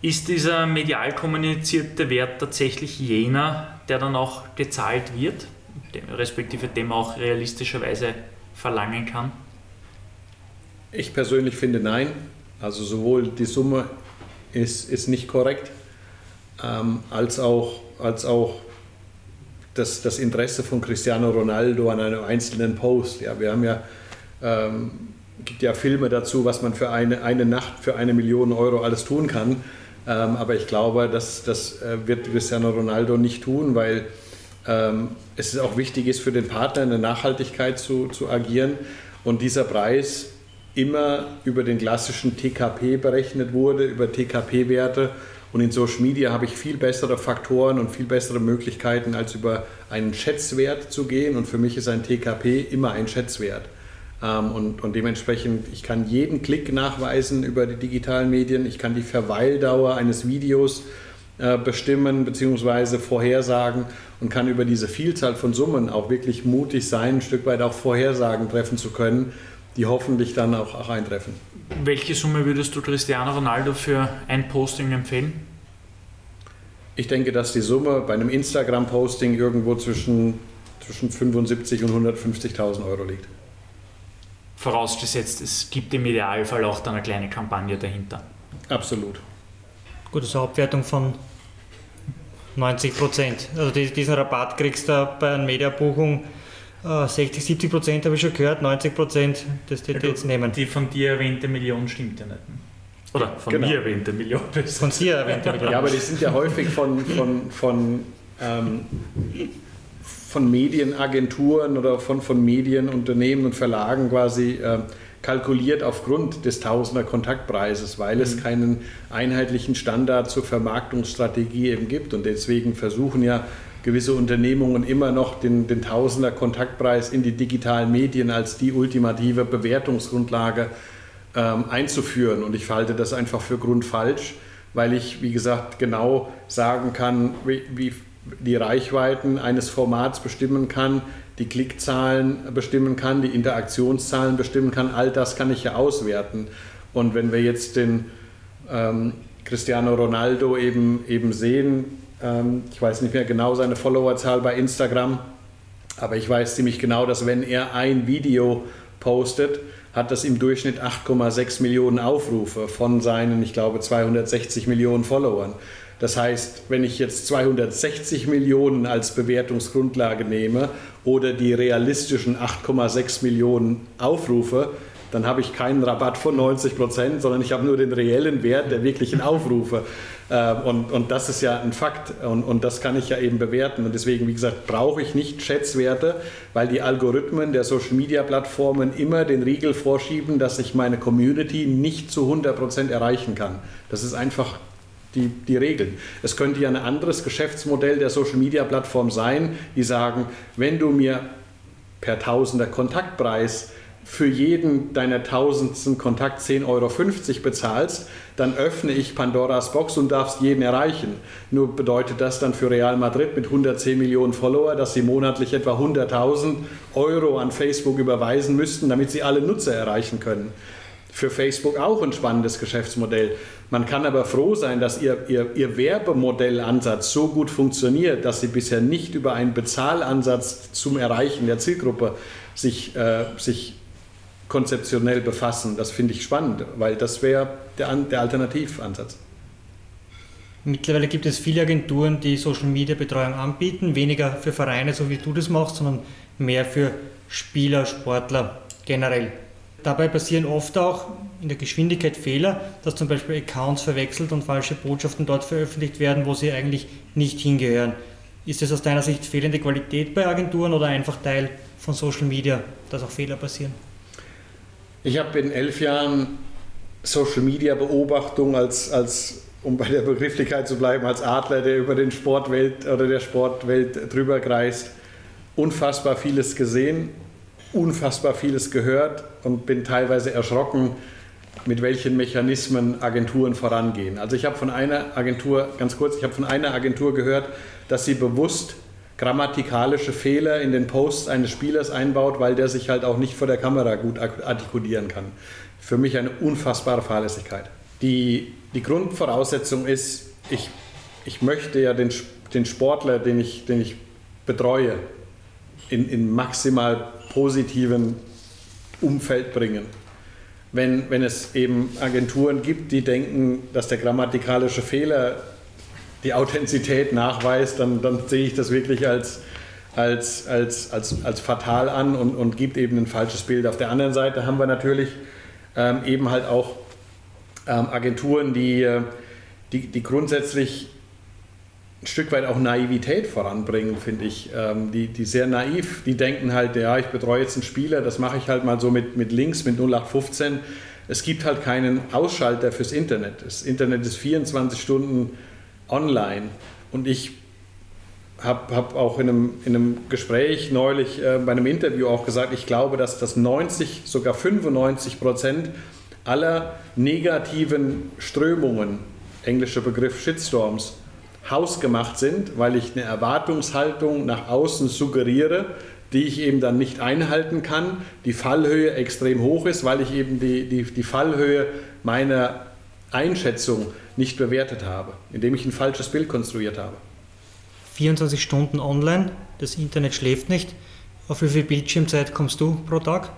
Ist dieser medial kommunizierte Wert tatsächlich jener, der dann auch gezahlt wird, respektive dem auch realistischerweise verlangen kann? Ich persönlich finde nein. Also sowohl die Summe ist, ist nicht korrekt, ähm, als auch, als auch das, das Interesse von Cristiano Ronaldo an einem einzelnen Post. Ja, wir haben ja, ähm, gibt ja Filme dazu, was man für eine, eine Nacht für eine Million Euro alles tun kann. Ähm, aber ich glaube, das, das äh, wird Cristiano Ronaldo nicht tun, weil ähm, es auch wichtig ist für den Partner in der Nachhaltigkeit zu, zu agieren. Und dieser Preis immer über den klassischen TKP berechnet wurde, über TKP-Werte. Und in Social Media habe ich viel bessere Faktoren und viel bessere Möglichkeiten, als über einen Schätzwert zu gehen. Und für mich ist ein TKP immer ein Schätzwert. Ähm, und, und, dementsprechend, ich kann jeden Klick nachweisen über die digitalen Medien. Ich kann die Verweildauer eines Videos äh, bestimmen bzw. vorhersagen und kann über diese Vielzahl von Summen auch wirklich mutig sein, ein Stück weit auch Vorhersagen treffen zu können, die hoffentlich dann auch, auch eintreffen. Welche Summe würdest du Cristiano Ronaldo für ein Posting empfehlen? Ich denke, dass die Summe bei einem Instagram-Posting irgendwo zwischen, zwischen 75.000 und 150.000 Euro liegt. Vorausgesetzt, es gibt im Idealfall auch dann eine kleine Kampagne dahinter. Absolut. Gut, also Abwertung von 90 Prozent. Also diesen Rabatt kriegst du bei einer Mediabuchung 60, äh, 70 Prozent habe ich schon gehört, 90 Prozent, das die ja, jetzt nehmen. Die von dir erwähnte Million stimmt ja nicht. Oder von genau. mir erwähnte Million. Von dir erwähnte Million. Ja, aber die sind ja häufig von, von, von, ähm, von Medienagenturen oder von, von Medienunternehmen und Verlagen quasi äh, kalkuliert aufgrund des Tausender Kontaktpreises, weil mhm. es keinen einheitlichen Standard zur Vermarktungsstrategie eben gibt. Und deswegen versuchen ja gewisse Unternehmungen immer noch den, den Tausender Kontaktpreis in die digitalen Medien als die ultimative Bewertungsgrundlage ähm, einzuführen. Und ich halte das einfach für grundfalsch, weil ich, wie gesagt, genau sagen kann, wie, wie die Reichweiten eines Formats bestimmen kann, die Klickzahlen bestimmen kann, die Interaktionszahlen bestimmen kann. All das kann ich ja auswerten. Und wenn wir jetzt den ähm, Cristiano Ronaldo eben, eben sehen, ähm, ich weiß nicht mehr genau seine Followerzahl bei Instagram, aber ich weiß ziemlich genau, dass wenn er ein Video postet, hat das im Durchschnitt 8,6 Millionen Aufrufe von seinen, ich glaube, 260 Millionen Followern. Das heißt, wenn ich jetzt 260 Millionen als Bewertungsgrundlage nehme oder die realistischen 8,6 Millionen Aufrufe, dann habe ich keinen Rabatt von 90 Prozent, sondern ich habe nur den reellen Wert der wirklichen Aufrufe. Ähm, und, und das ist ja ein Fakt und, und das kann ich ja eben bewerten. Und deswegen, wie gesagt, brauche ich nicht Schätzwerte, weil die Algorithmen der Social-Media-Plattformen immer den Riegel vorschieben, dass ich meine Community nicht zu 100 Prozent erreichen kann. Das ist einfach die, die Regeln. Es könnte ja ein anderes Geschäftsmodell der Social-Media-Plattform sein, die sagen, wenn du mir per Tausender Kontaktpreis für jeden deiner tausendsten Kontakt 10,50 Euro bezahlst, dann öffne ich Pandoras Box und darfst jeden erreichen. Nur bedeutet das dann für Real Madrid mit 110 Millionen Follower, dass sie monatlich etwa 100.000 Euro an Facebook überweisen müssten, damit sie alle Nutzer erreichen können. Für Facebook auch ein spannendes Geschäftsmodell. Man kann aber froh sein, dass ihr, ihr, ihr Werbemodellansatz so gut funktioniert, dass sie bisher nicht über einen Bezahlansatz zum Erreichen der Zielgruppe sich, äh, sich konzeptionell befassen. Das finde ich spannend, weil das wäre der, der Alternativansatz. Mittlerweile gibt es viele Agenturen, die Social Media Betreuung anbieten, weniger für Vereine, so wie du das machst, sondern mehr für Spieler, Sportler generell. Dabei passieren oft auch in der Geschwindigkeit Fehler, dass zum Beispiel Accounts verwechselt und falsche Botschaften dort veröffentlicht werden, wo sie eigentlich nicht hingehören. Ist es aus deiner Sicht fehlende Qualität bei Agenturen oder einfach Teil von Social Media, dass auch Fehler passieren? Ich habe in elf Jahren Social Media Beobachtung als, als um bei der Begrifflichkeit zu bleiben, als Adler, der über den Sportwelt oder der Sportwelt drüber kreist, unfassbar vieles gesehen unfassbar vieles gehört und bin teilweise erschrocken, mit welchen Mechanismen Agenturen vorangehen. Also ich habe von einer Agentur, ganz kurz, ich habe von einer Agentur gehört, dass sie bewusst grammatikalische Fehler in den Posts eines Spielers einbaut, weil der sich halt auch nicht vor der Kamera gut artikulieren kann. Für mich eine unfassbare Fahrlässigkeit. Die, die Grundvoraussetzung ist, ich, ich möchte ja den, den Sportler, den ich, den ich betreue, in, in maximal positiven Umfeld bringen. Wenn, wenn es eben Agenturen gibt, die denken, dass der grammatikalische Fehler die Authentizität nachweist, dann, dann sehe ich das wirklich als, als, als, als, als fatal an und, und gibt eben ein falsches Bild. Auf der anderen Seite haben wir natürlich ähm, eben halt auch ähm, Agenturen, die, äh, die, die grundsätzlich ein Stück weit auch Naivität voranbringen, finde ich. Ähm, die, die sehr naiv, die denken halt, ja, ich betreue jetzt einen Spieler, das mache ich halt mal so mit, mit Links, mit 0815. Es gibt halt keinen Ausschalter fürs Internet. Das Internet ist 24 Stunden online. Und ich habe hab auch in einem, in einem Gespräch neulich äh, bei einem Interview auch gesagt, ich glaube, dass das 90, sogar 95 Prozent aller negativen Strömungen, englischer Begriff Shitstorms, hausgemacht sind, weil ich eine Erwartungshaltung nach außen suggeriere, die ich eben dann nicht einhalten kann, die Fallhöhe extrem hoch ist, weil ich eben die, die, die Fallhöhe meiner Einschätzung nicht bewertet habe, indem ich ein falsches Bild konstruiert habe. 24 Stunden online, das Internet schläft nicht. Auf wie viel Bildschirmzeit kommst du pro Tag?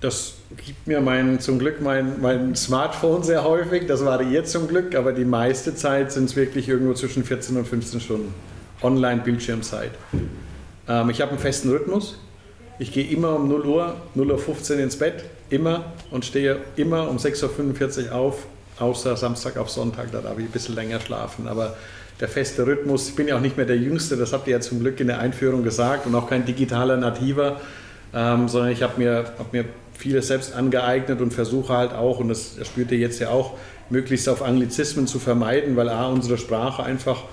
Das gibt mir mein, zum Glück mein, mein Smartphone sehr häufig. Das variiert zum Glück, aber die meiste Zeit sind es wirklich irgendwo zwischen 14 und 15 Stunden Online-Bildschirmzeit. Ähm, ich habe einen festen Rhythmus. Ich gehe immer um 0 Uhr, 0 Uhr 15 ins Bett, immer und stehe immer um 6.45 Uhr auf, außer Samstag auf Sonntag, da darf ich ein bisschen länger schlafen. Aber der feste Rhythmus, ich bin ja auch nicht mehr der Jüngste, das habt ihr ja zum Glück in der Einführung gesagt und auch kein digitaler Nativer, ähm, sondern ich habe mir, hab mir vieles selbst angeeignet und versuche halt auch, und das, das spürt ihr jetzt ja auch, möglichst auf Anglizismen zu vermeiden, weil A, unsere Sprache einfach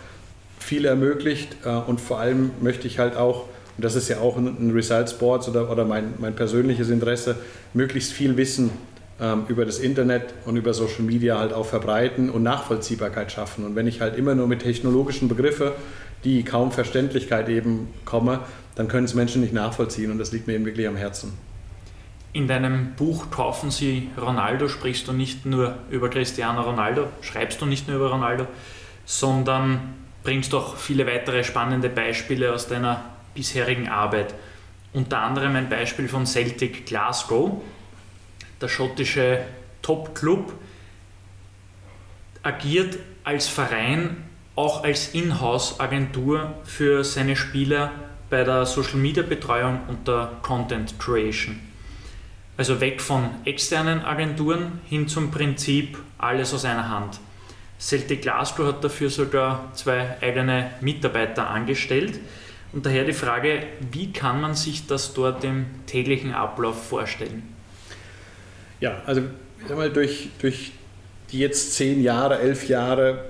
viel ermöglicht äh, und vor allem möchte ich halt auch, und das ist ja auch ein, Result Sports oder, oder mein, mein persönliches Interesse, möglichst viel Wissen ähm, über das Internet und über Social Media halt auch verbreiten und Nachvollziehbarkeit schaffen. Und wenn ich halt immer nur mit technologischen Begriffen, die kaum Verständlichkeit eben komme, dann können es Menschen nicht nachvollziehen und das liegt mir eben wirklich am Herzen. In deinem Buch Kaufen Sie Ronaldo sprichst du nicht nur über Cristiano Ronaldo, schreibst du nicht nur über Ronaldo, sondern bringst auch viele weitere spannende Beispiele aus deiner bisherigen Arbeit. Unter anderem ein Beispiel von Celtic Glasgow, der schottische Top-Club, agiert als Verein auch als Inhouse-Agentur für seine Spieler bei der Social-Media-Betreuung und der Content Creation. Also weg von externen Agenturen hin zum Prinzip alles aus einer Hand. Celtic Glasgow hat dafür sogar zwei eigene Mitarbeiter angestellt. Und daher die Frage, wie kann man sich das dort im täglichen Ablauf vorstellen? Ja, also mal, durch, durch die jetzt zehn Jahre, elf Jahre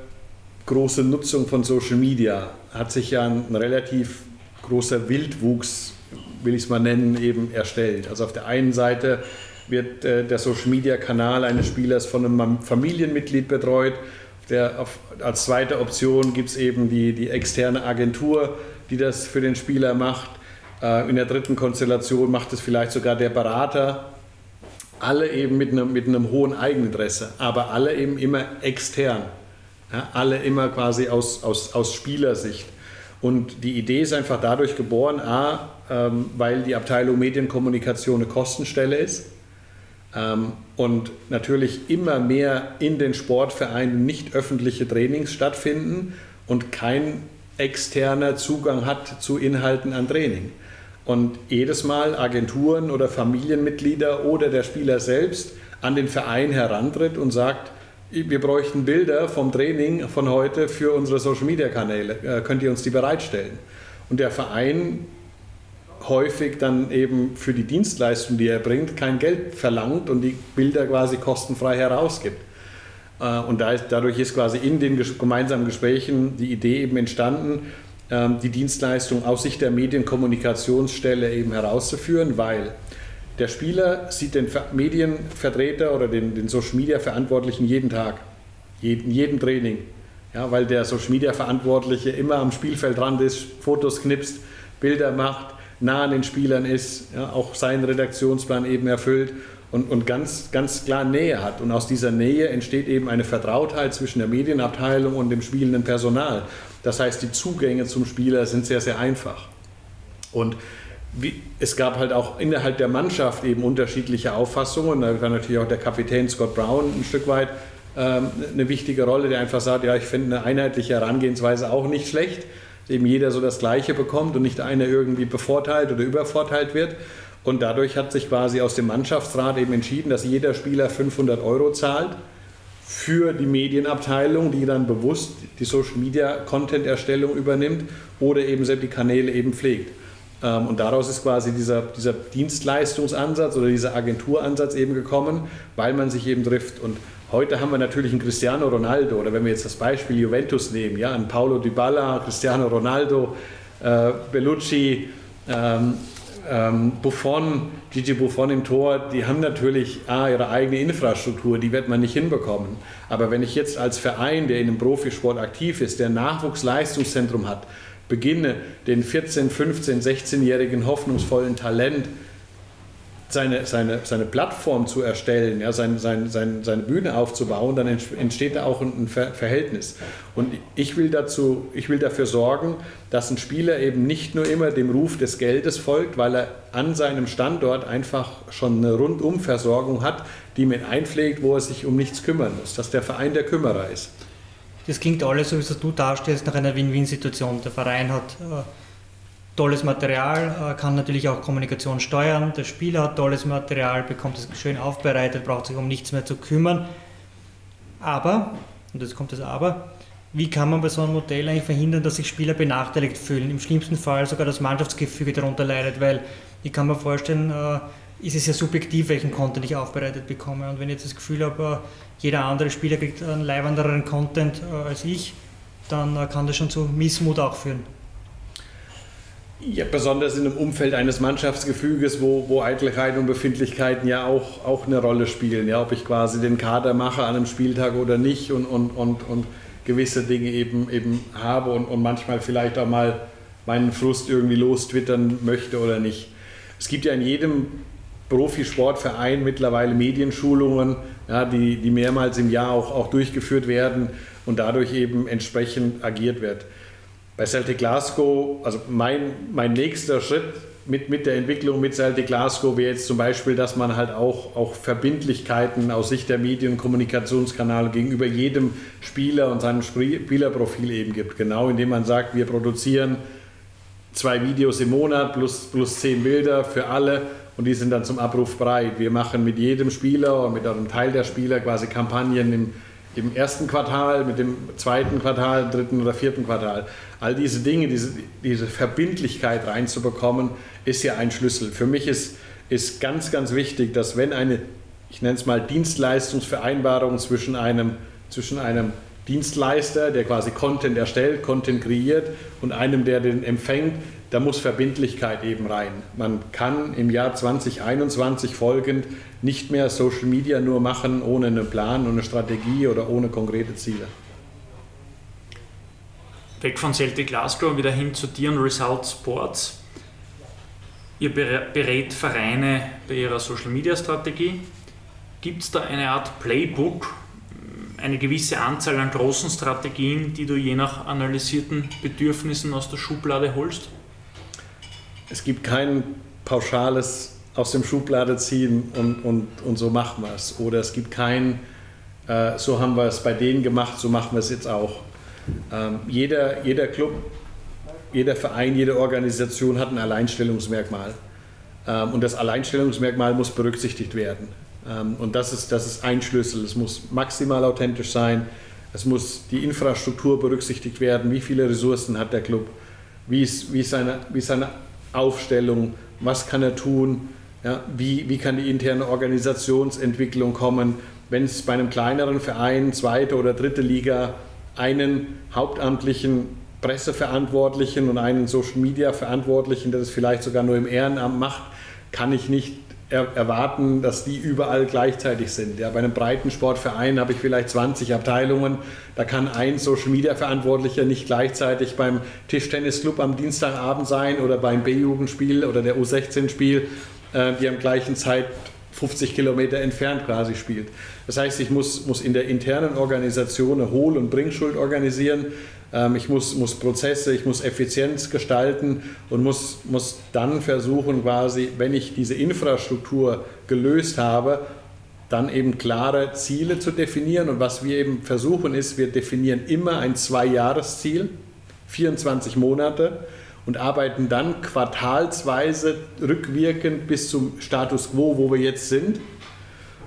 große Nutzung von Social Media hat sich ja ein relativ großer Wildwuchs will ich es mal nennen, eben erstellt. Also auf der einen Seite wird äh, der Social-Media-Kanal eines Spielers von einem Familienmitglied betreut. Der, auf, als zweite Option gibt es eben die, die externe Agentur, die das für den Spieler macht. Äh, in der dritten Konstellation macht es vielleicht sogar der Berater. Alle eben mit einem, mit einem hohen Eigeninteresse, aber alle eben immer extern. Ja, alle immer quasi aus, aus, aus Spielersicht. Und die Idee ist einfach dadurch geboren, a, ähm, weil die Abteilung Medienkommunikation eine Kostenstelle ist Ähm, und natürlich immer mehr in den Sportvereinen nicht öffentliche Trainings stattfinden und kein externer Zugang hat zu Inhalten an Training. Und jedes Mal Agenturen oder Familienmitglieder oder der Spieler selbst an den Verein herantritt und sagt, wir bräuchten Bilder vom Training von heute für unsere Social-Media-Kanäle. Äh, könnt ihr uns die bereitstellen? Und der Verein häufig dann eben für die Dienstleistung, die er bringt, kein Geld verlangt und die Bilder quasi kostenfrei herausgibt. Äh, und dadurch ist quasi in den gemeinsamen Gesprächen die Idee eben entstanden, ähm, die Dienstleistung aus Sicht der Medienkommunikationsstelle eben herauszuführen, weil der Spieler sieht den Medienvertreter oder den, den Social Media Verantwortlichen jeden Tag, jeden, jedem Training. Ja, weil der Social Media Verantwortliche immer am Spielfeldrand ist, Fotos knipst, Bilder macht, nah an den Spielern ist, ja, auch seinen Redaktionsplan eben erfüllt und, und ganz, ganz klar Nähe hat. Und aus dieser Nähe entsteht eben eine Vertrautheit zwischen der Medienabteilung und dem spielenden Personal. Das heißt, die Zugänge zum Spieler sind sehr, sehr einfach. Und wie, es gab halt auch innerhalb der Mannschaft eben unterschiedliche Auffassungen. Da war natürlich auch der Kapitän Scott Brown ein Stück weit ähm, eine wichtige Rolle, der einfach sagt, ja, ich finde eine einheitliche Herangehensweise auch nicht schlecht, dass eben jeder so das Gleiche bekommt und nicht einer irgendwie bevorteilt oder übervorteilt wird. Und dadurch hat sich quasi aus dem Mannschaftsrat eben entschieden, dass jeder Spieler 500 Euro zahlt für die Medienabteilung, die dann bewusst die Social Media Content Erstellung übernimmt oder eben selbst die Kanäle eben pflegt. Ähm, und daraus ist quasi dieser, dieser Dienstleistungsansatz oder dieser Agenturansatz eben gekommen, weil man sich eben trifft. Und heute haben wir natürlich einen Cristiano Ronaldo oder wenn wir jetzt das Beispiel Juventus nehmen, ja, einen Paulo Dybala, Cristiano Ronaldo, äh, Bellucci, ähm, ähm, Buffon, Gigi Buffon im Tor, die haben natürlich ah, ihre eigene Infrastruktur, die wird man nicht hinbekommen. Aber wenn ich jetzt als Verein, der in einem Profisport aktiv ist, der Nachwuchsleistungszentrum hat, beginne, den 14-, 15-, 16-jährigen hoffnungsvollen Talent seine, seine, seine Plattform zu erstellen, ja, sein, sein, sein, seine Bühne aufzubauen, dann entsteht da auch ein Verhältnis. Und ich will, dazu, ich will dafür sorgen, dass ein Spieler eben nicht nur immer dem Ruf des Geldes folgt, weil er an seinem Standort einfach schon eine Rundumversorgung hat, die mit einpflegt, wo er sich um nichts kümmern muss, dass der Verein der Kümmerer ist. Das klingt alles, so wie es du darstellst, nach einer Win-Win-Situation. Der Verein hat äh, tolles Material, äh, kann natürlich auch Kommunikation steuern. Der Spieler hat tolles Material, bekommt es schön aufbereitet, braucht sich um nichts mehr zu kümmern. Aber, und jetzt kommt das Aber, wie kann man bei so einem Modell eigentlich verhindern, dass sich Spieler benachteiligt fühlen? Im schlimmsten Fall sogar das Mannschaftsgefüge darunter leidet, weil ich kann mir vorstellen, äh, ist es ja subjektiv, welchen Content ich aufbereitet bekomme. Und wenn ich jetzt das Gefühl habe, jeder andere Spieler kriegt einen leibenderen Content äh, als ich, dann äh, kann das schon zu Missmut auch führen. Ja, besonders in einem Umfeld eines Mannschaftsgefüges, wo, wo Eitelkeit und Befindlichkeiten ja auch, auch eine Rolle spielen. Ja, ob ich quasi den Kader mache an einem Spieltag oder nicht und, und, und, und gewisse Dinge eben, eben habe und, und manchmal vielleicht auch mal meinen Frust irgendwie lostwittern möchte oder nicht. Es gibt ja in jedem Profisportverein mittlerweile Medienschulungen, ja, die, die mehrmals im Jahr auch, auch durchgeführt werden und dadurch eben entsprechend agiert wird. Bei Celtic Glasgow, also mein, mein nächster Schritt mit, mit der Entwicklung mit Celtic Glasgow wäre jetzt zum Beispiel, dass man halt auch, auch Verbindlichkeiten aus Sicht der Medien- und Kommunikationskanäle gegenüber jedem Spieler und seinem Spielerprofil eben gibt. Genau indem man sagt, wir produzieren zwei Videos im Monat plus, plus zehn Bilder für alle und die sind dann zum Abruf bereit. Wir machen mit jedem Spieler oder mit einem Teil der Spieler quasi Kampagnen im, im ersten Quartal, mit dem zweiten Quartal, dritten oder vierten Quartal. All diese Dinge, diese, diese Verbindlichkeit reinzubekommen, ist ja ein Schlüssel. Für mich ist, ist ganz, ganz wichtig, dass wenn eine, ich nenne es mal Dienstleistungsvereinbarung zwischen einem, zwischen einem Dienstleister, der quasi Content erstellt, Content kreiert und einem, der den empfängt, da muss Verbindlichkeit eben rein. Man kann im Jahr 2021 folgend nicht mehr Social Media nur machen ohne einen Plan und eine Strategie oder ohne konkrete Ziele. Weg von Celtic Glasgow wieder hin zu dir und Result Sports. Ihr berät Vereine bei ihrer Social Media Strategie. Gibt es da eine Art Playbook, eine gewisse Anzahl an großen Strategien, die du je nach analysierten Bedürfnissen aus der Schublade holst? Es gibt kein pauschales aus dem Schublade ziehen und, und, und so machen wir es. Oder es gibt kein, äh, so haben wir es bei denen gemacht, so machen wir es jetzt auch. Ähm, jeder, jeder Club, jeder Verein, jede Organisation hat ein Alleinstellungsmerkmal. Ähm, und das Alleinstellungsmerkmal muss berücksichtigt werden. Ähm, und das ist, das ist ein Schlüssel. Es muss maximal authentisch sein. Es muss die Infrastruktur berücksichtigt werden. Wie viele Ressourcen hat der Club? Wie ist, wie ist, seine, wie ist seine Aufstellung? Was kann er tun? Ja, wie, wie kann die interne Organisationsentwicklung kommen? Wenn es bei einem kleineren Verein, zweite oder dritte Liga, einen hauptamtlichen Presseverantwortlichen und einen Social Media Verantwortlichen, der das vielleicht sogar nur im Ehrenamt macht, kann ich nicht erwarten, dass die überall gleichzeitig sind. Ja, bei einem breiten Sportverein habe ich vielleicht 20 Abteilungen. Da kann ein Social Media Verantwortlicher nicht gleichzeitig beim Tischtennisclub am Dienstagabend sein oder beim B-Jugendspiel oder der U16-Spiel, äh, die am gleichen Zeit 50 Kilometer entfernt quasi spielt. Das heißt, ich muss, muss in der internen Organisation eine Hohl- und Bringschuld organisieren. Ähm, ich muss, muss Prozesse, ich muss Effizienz gestalten und muss, muss dann versuchen, quasi, wenn ich diese Infrastruktur gelöst habe, dann eben klare Ziele zu definieren. Und was wir eben versuchen ist, wir definieren immer ein Zwei-Jahres-Ziel, 24 Monate, und arbeiten dann quartalsweise rückwirkend bis zum Status quo, wo wir jetzt sind.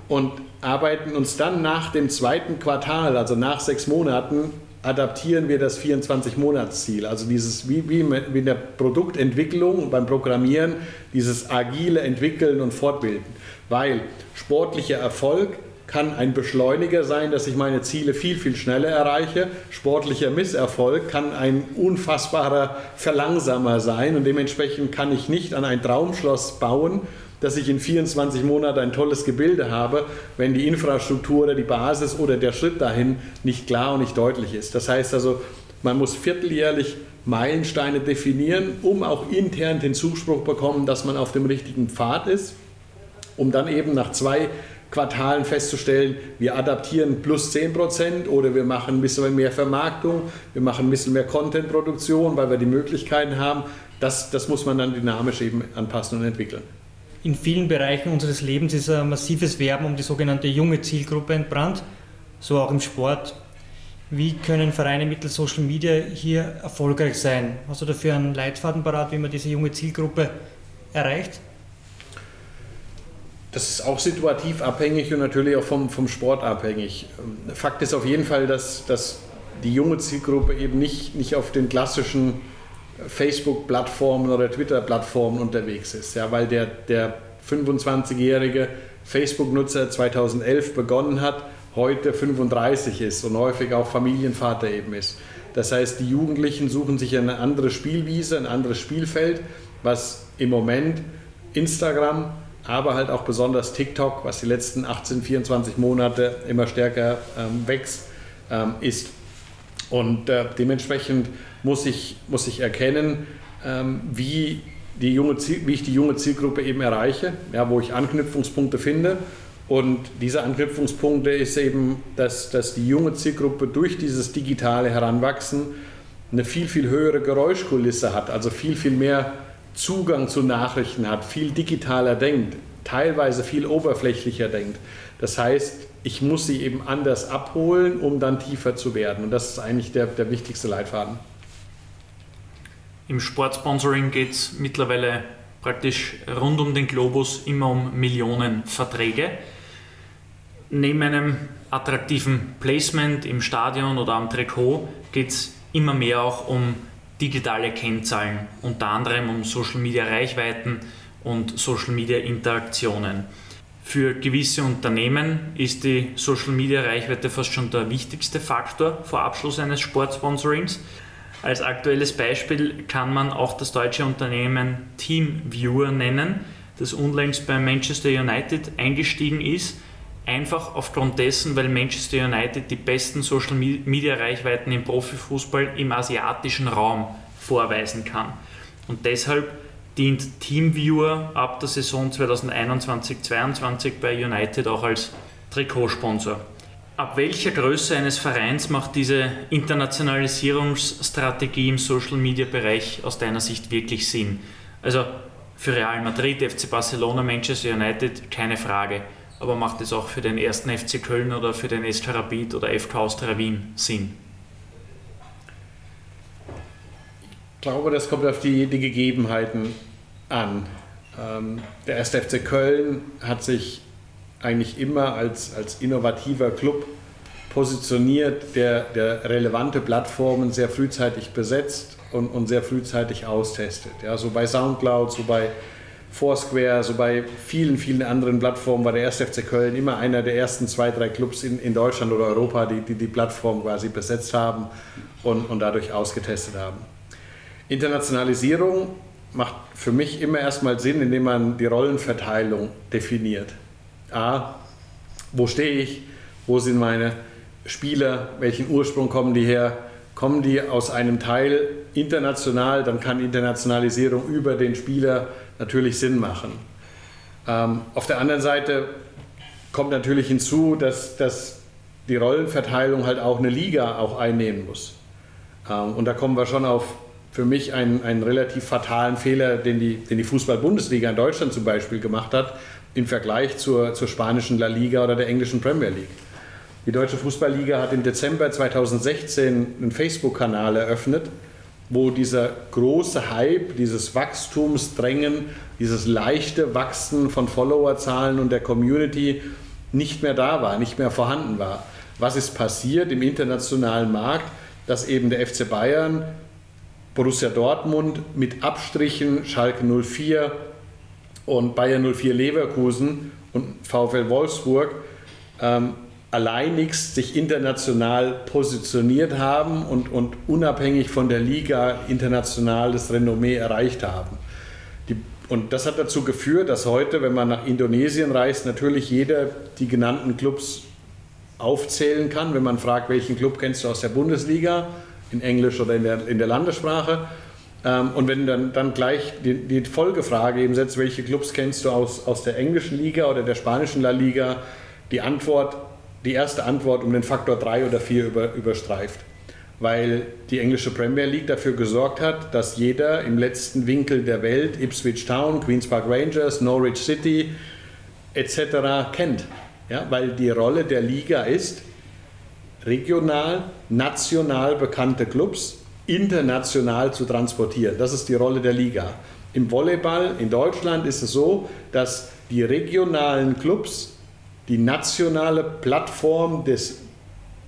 Und arbeiten uns dann nach dem zweiten Quartal, also nach sechs Monaten, adaptieren wir das 24-Monats-Ziel. Also dieses, wie, wie in der Produktentwicklung und beim Programmieren, dieses agile Entwickeln und Fortbilden. Weil sportlicher Erfolg kann ein Beschleuniger sein, dass ich meine Ziele viel, viel schneller erreiche. Sportlicher Misserfolg kann ein unfassbarer Verlangsamer sein und dementsprechend kann ich nicht an ein Traumschloss bauen, dass ich in 24 Monaten ein tolles Gebilde habe, wenn die Infrastruktur oder die Basis oder der Schritt dahin nicht klar und nicht deutlich ist. Das heißt also, man muss vierteljährlich Meilensteine definieren, um auch intern den Zuspruch bekommen, dass man auf dem richtigen Pfad ist, um dann eben nach zwei Quartalen festzustellen, wir adaptieren plus 10% oder wir machen ein bisschen mehr Vermarktung, wir machen ein bisschen mehr Contentproduktion, weil wir die Möglichkeiten haben. Das, das muss man dann dynamisch eben anpassen und entwickeln in vielen Bereichen unseres Lebens ist ein massives Werben um die sogenannte junge Zielgruppe entbrannt, so auch im Sport. Wie können Vereine mittels Social Media hier erfolgreich sein? Hast du dafür einen Leitfaden parat, wie man diese junge Zielgruppe erreicht? Das ist auch situativ abhängig und natürlich auch vom, vom Sport abhängig. Fakt ist auf jeden Fall, dass, dass die junge Zielgruppe eben nicht, nicht auf den klassischen Facebook-Plattformen oder Twitter-Plattformen unterwegs ist. Ja, weil der, der 25-jährige Facebook-Nutzer 2011 begonnen hat, heute 35 ist und häufig auch Familienvater eben ist. Das heißt, die Jugendlichen suchen sich eine andere Spielwiese, ein anderes Spielfeld, was im Moment Instagram, aber halt auch besonders TikTok, was die letzten 18, 24 Monate immer stärker ähm, wächst, ähm, ist. Und äh, dementsprechend muss ich, muss ich erkennen, ähm, wie, die junge wie ich die junge Zielgruppe eben erreiche, ja, wo ich Anknüpfungspunkte finde. Und diese Anknüpfungspunkte ist eben, dass, dass die junge Zielgruppe durch dieses digitale Heranwachsen eine viel, viel höhere Geräuschkulisse hat, also viel, viel mehr Zugang zu Nachrichten hat, viel digitaler denkt, teilweise viel oberflächlicher denkt. Das heißt, ich muss sie eben anders abholen, um dann tiefer zu werden. Und das ist eigentlich der, der wichtigste Leitfaden. Im Sportsponsoring geht es mittlerweile praktisch rund um den Globus immer um Millionen Verträge. Neben einem attraktiven Placement im Stadion oder am Trikot geht es immer mehr auch um digitale Kennzahlen, unter anderem um Social Media Reichweiten und Social Media Interaktionen. Für gewisse Unternehmen ist die Social Media Reichweite fast schon der wichtigste Faktor vor Abschluss eines Sportsponsorings. Als aktuelles Beispiel kann man auch das deutsche Unternehmen TeamViewer nennen, das unlängst bei Manchester United eingestiegen ist. Einfach aufgrund dessen, weil Manchester United die besten Social Media Reichweiten im Profifußball im asiatischen Raum vorweisen kann. Und deshalb dient TeamViewer ab der Saison 2021-22 bei United auch als Trikotsponsor. Ab welcher Größe eines Vereins macht diese Internationalisierungsstrategie im Social Media Bereich aus deiner Sicht wirklich Sinn? Also für Real Madrid, FC Barcelona, Manchester United keine Frage. Aber macht es auch für den ersten FC Köln oder für den SK Rapid oder FK Austria Wien Sinn? Ich glaube, das kommt auf die, die Gegebenheiten an. Ähm, der erste FC Köln hat sich eigentlich immer als, als innovativer Club positioniert, der, der relevante Plattformen sehr frühzeitig besetzt und, und sehr frühzeitig austestet. Ja, so bei Soundcloud, so bei Foursquare, so bei vielen, vielen anderen Plattformen war der 1. FC Köln immer einer der ersten zwei, drei Clubs in, in Deutschland oder Europa, die, die die Plattform quasi besetzt haben und, und dadurch ausgetestet haben. Internationalisierung macht für mich immer erstmal Sinn, indem man die Rollenverteilung definiert. A, wo stehe ich? Wo sind meine Spieler? Welchen Ursprung kommen die her? Kommen die aus einem Teil international, dann kann Internationalisierung über den Spieler natürlich Sinn machen. Ähm, auf der anderen Seite kommt natürlich hinzu, dass, dass die Rollenverteilung halt auch eine Liga auch einnehmen muss. Ähm, und da kommen wir schon auf für mich einen, einen relativ fatalen Fehler, den die, den die Fußball-Bundesliga in Deutschland zum Beispiel gemacht hat, im Vergleich zur, zur spanischen La Liga oder der englischen Premier League. Die Deutsche Fußballliga hat im Dezember 2016 einen Facebook-Kanal eröffnet, wo dieser große Hype, dieses Wachstumsdrängen, dieses leichte Wachsen von Followerzahlen und der Community nicht mehr da war, nicht mehr vorhanden war. Was ist passiert im internationalen Markt, dass eben der FC Bayern, Borussia Dortmund mit Abstrichen Schalke 04 und Bayern 04 Leverkusen und VfL Wolfsburg ähm, alleinigst sich international positioniert haben und, und unabhängig von der Liga international das Renommee erreicht haben. Die, und das hat dazu geführt, dass heute, wenn man nach Indonesien reist, natürlich jeder die genannten Clubs aufzählen kann. Wenn man fragt, welchen Club kennst du aus der Bundesliga, in Englisch oder in der, in der Landessprache. Ähm, und wenn dann, dann gleich die, die Folgefrage eben setzt, welche Clubs kennst du aus, aus der englischen Liga oder der spanischen La Liga, die Antwort die erste Antwort um den Faktor 3 oder 4 über, überstreift. Weil die englische Premier League dafür gesorgt hat, dass jeder im letzten Winkel der Welt Ipswich Town, Queen's Park Rangers, Norwich City etc. kennt. Ja, weil die Rolle der Liga ist, regional, national bekannte Clubs international zu transportieren. Das ist die Rolle der Liga. Im Volleyball in Deutschland ist es so, dass die regionalen Clubs die nationale Plattform des,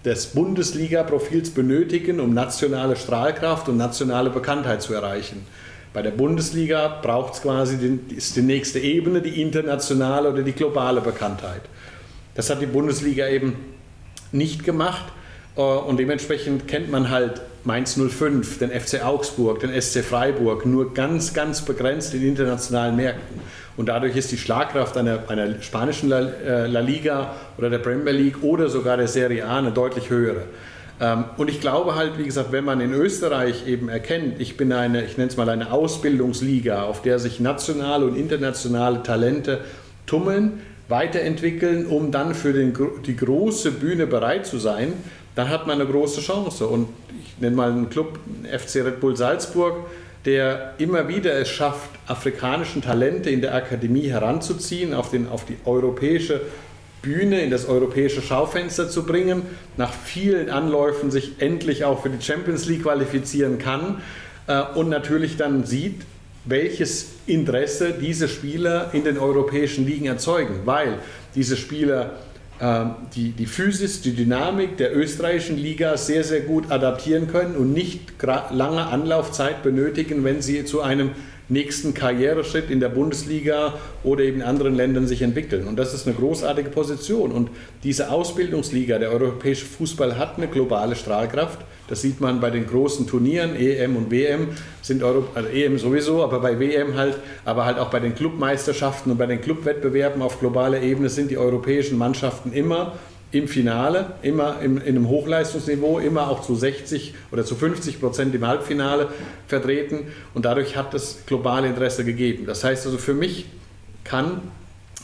des Bundesliga-Profils benötigen, um nationale Strahlkraft und nationale Bekanntheit zu erreichen. Bei der Bundesliga braucht es quasi den, ist die nächste Ebene, die internationale oder die globale Bekanntheit. Das hat die Bundesliga eben nicht gemacht äh, und dementsprechend kennt man halt Mainz 05, den FC Augsburg, den SC Freiburg nur ganz, ganz begrenzt in internationalen Märkten. Und dadurch ist die Schlagkraft einer, einer spanischen La, äh, La, Liga oder der Premier League oder sogar der Serie A eine deutlich höhere. Ähm, und ich glaube halt, wie gesagt, wenn man in Österreich eben erkennt, ich bin eine, ich nenne es mal eine Ausbildungsliga, auf der sich nationale und internationale Talente tummeln, weiterentwickeln, um dann für den, die große Bühne bereit zu sein, dann hat man eine große Chance. Und ich nenne mal einen Club, FC Red Bull Salzburg, der immer wieder es schafft, afrikanischen Talente in der Akademie heranzuziehen, auf, den, auf die europäische Bühne, in das europäische Schaufenster zu bringen, nach vielen Anläufen sich endlich auch für die Champions League qualifizieren kann äh, und natürlich dann sieht, welches Interesse diese Spieler in den europäischen Ligen erzeugen, weil diese Spieler die, die Physis, die Dynamik der österreichischen Liga sehr, sehr gut adaptieren können und nicht lange Anlaufzeit benötigen, wenn sie zu einem nächsten Karriereschritt in der Bundesliga oder eben in anderen Ländern sich entwickeln. Und das ist eine großartige Position. Und diese Ausbildungsliga, der europäische Fußball hat eine globale Strahlkraft. Das sieht man bei den großen Turnieren, EM und WM, sind Euro, also EM sowieso, aber bei WM halt, aber halt auch bei den Clubmeisterschaften und bei den Clubwettbewerben auf globaler Ebene sind die europäischen Mannschaften immer im Finale, immer in, in einem Hochleistungsniveau, immer auch zu 60 oder zu 50 Prozent im Halbfinale vertreten und dadurch hat es globale Interesse gegeben. Das heißt also für mich kann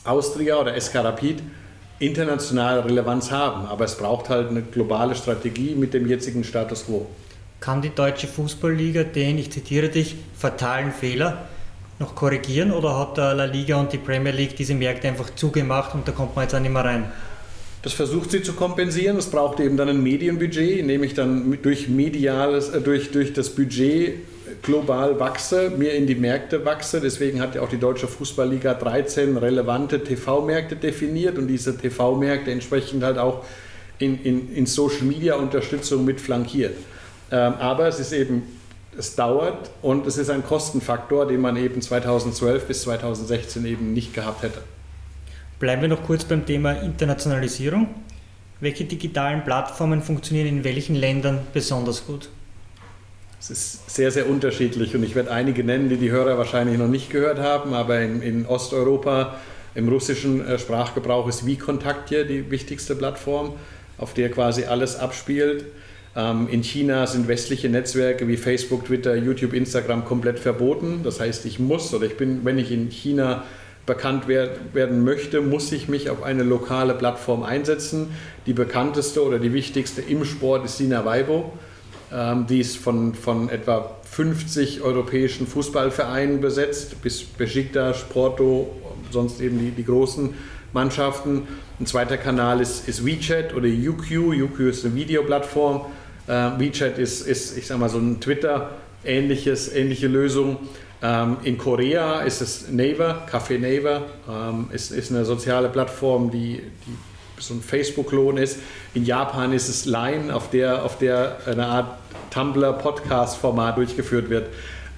Austria oder SK Rapid internationale Relevanz haben, aber es braucht halt eine globale Strategie mit dem jetzigen Status quo. Kann die deutsche Fußballliga den, ich zitiere dich, fatalen Fehler noch korrigieren oder hat La Liga und die Premier League diese Märkte einfach zugemacht und da kommt man jetzt auch nicht mehr rein? Das versucht sie zu kompensieren. Es braucht eben dann ein Medienbudget, indem ich dann durch mediales, äh, durch, durch das Budget global wachse, mir in die Märkte wachse. Deswegen hat ja auch die Deutsche Fußballliga 13 relevante TV-Märkte definiert und diese TV-Märkte entsprechend halt auch in, in, in Social-Media-Unterstützung mit flankiert. Ähm, aber es ist eben, es dauert und es ist ein Kostenfaktor, den man eben 2012 bis 2016 eben nicht gehabt hätte. Bleiben wir noch kurz beim Thema Internationalisierung. Welche digitalen Plattformen funktionieren in welchen Ländern besonders gut? Es ist sehr, sehr unterschiedlich und ich werde einige nennen, die die Hörer wahrscheinlich noch nicht gehört haben, aber in, in Osteuropa im russischen äh, Sprachgebrauch ist VKontakte hier die wichtigste Plattform, auf der quasi alles abspielt. Ähm, in China sind westliche Netzwerke wie Facebook, Twitter, YouTube, Instagram komplett verboten. Das heißt, ich muss oder ich bin, wenn ich in China bekannt werden möchte, muss ich mich auf eine lokale Plattform einsetzen. Die bekannteste oder die wichtigste im Sport ist Sina Weibo. Ähm, die ist von, von etwa 50 europäischen Fußballvereinen besetzt, bis Besiktas, Porto, sonst eben die, die großen Mannschaften. Ein zweiter Kanal ist, ist WeChat oder UQ. UQ ist eine Videoplattform. Äh, WeChat ist, ist, ich sag mal, so ein Twitter, ähnliches, ähnliche Lösung. Ähm, in Korea ist es Naver, Café Naver, ähm, ist, ist eine soziale Plattform, die, die so ein Facebook-Klon ist. In Japan ist es Line, auf der, auf der eine Art Tumblr-Podcast-Format durchgeführt wird.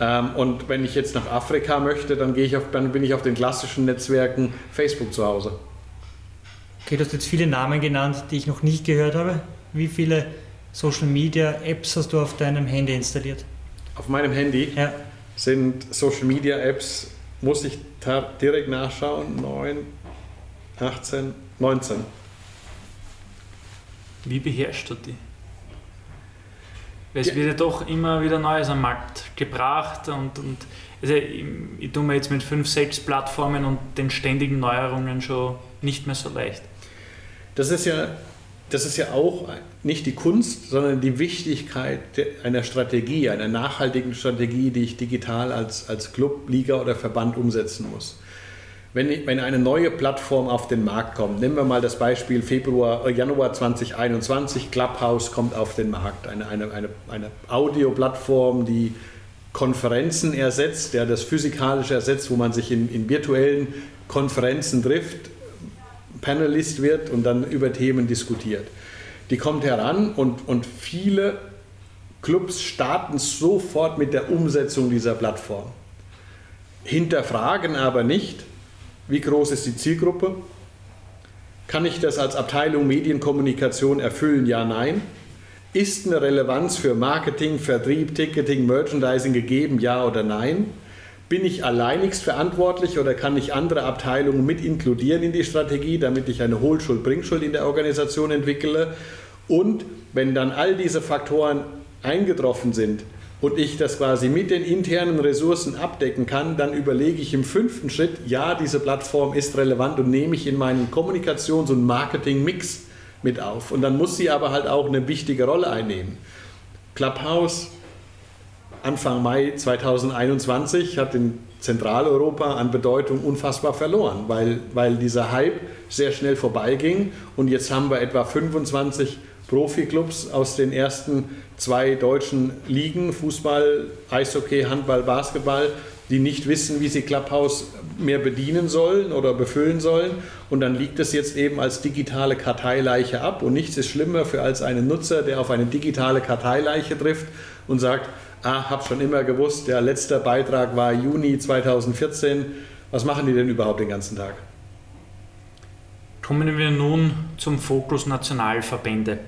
Ähm, und wenn ich jetzt nach Afrika möchte, dann, gehe ich auf, dann bin ich auf den klassischen Netzwerken Facebook zu Hause. Okay, du hast jetzt viele Namen genannt, die ich noch nicht gehört habe. Wie viele Social Media Apps hast du auf deinem Handy installiert? Auf meinem Handy? Ja sind Social Media Apps, muss ich direkt nachschauen, 9, 18, 19. Wie beherrschst du die? Weil es wird ja doch immer wieder Neues am Markt gebracht und, und also ich, ich tue mir jetzt mit 5, 6 Plattformen und den ständigen Neuerungen schon nicht mehr so leicht. Das ist ja das ist ja auch nicht die Kunst, sondern die Wichtigkeit einer Strategie, einer nachhaltigen Strategie, die ich digital als, als Club, Liga oder Verband umsetzen muss. Wenn, wenn eine neue Plattform auf den Markt kommt, nehmen wir mal das Beispiel Februar, äh, Januar 2021, Clubhouse kommt auf den Markt, eine, eine, eine, eine Audioplattform, die Konferenzen ersetzt, der das Physikalische ersetzt, wo man sich in, in virtuellen Konferenzen trifft, Panelist wird und dann über Themen diskutiert. Die kommt heran und, und viele Clubs starten sofort mit der Umsetzung dieser Plattform. Hinterfragen aber nicht, wie groß ist die Zielgruppe? Kann ich das als Abteilung Medienkommunikation erfüllen? Ja, nein. Ist eine Relevanz für Marketing, Vertrieb, Ticketing, Merchandising gegeben? Ja oder nein? Bin ich alleinigst verantwortlich oder kann ich andere Abteilungen mit inkludieren in die Strategie, damit ich eine Hohlschuld-Bringschuld in der Organisation entwickle? Und wenn dann all diese Faktoren eingetroffen sind und ich das quasi mit den internen Ressourcen abdecken kann, dann überlege ich im fünften Schritt, ja, diese Plattform ist relevant und nehme ich in meinen Kommunikations- und Marketing-Mix mit auf. Und dann muss sie aber halt auch eine wichtige Rolle einnehmen. Clubhouse Anfang Mai 2021 hat in Zentraleuropa an Bedeutung unfassbar verloren, weil, weil dieser Hype sehr schnell vorbeiging und jetzt haben wir etwa 25 Profiklubs aus den ersten zwei deutschen Ligen, Fußball, Eishockey, Handball, Basketball, die nicht wissen, wie sie Clubhouse mehr bedienen sollen oder befüllen sollen. Und dann liegt es jetzt eben als digitale Karteileiche ab. Und nichts ist schlimmer für als einen Nutzer, der auf eine digitale Karteileiche trifft und sagt, ah, habe schon immer gewusst, der letzte Beitrag war Juni 2014. Was machen die denn überhaupt den ganzen Tag? Kommen wir nun zum Fokus Nationalverbände.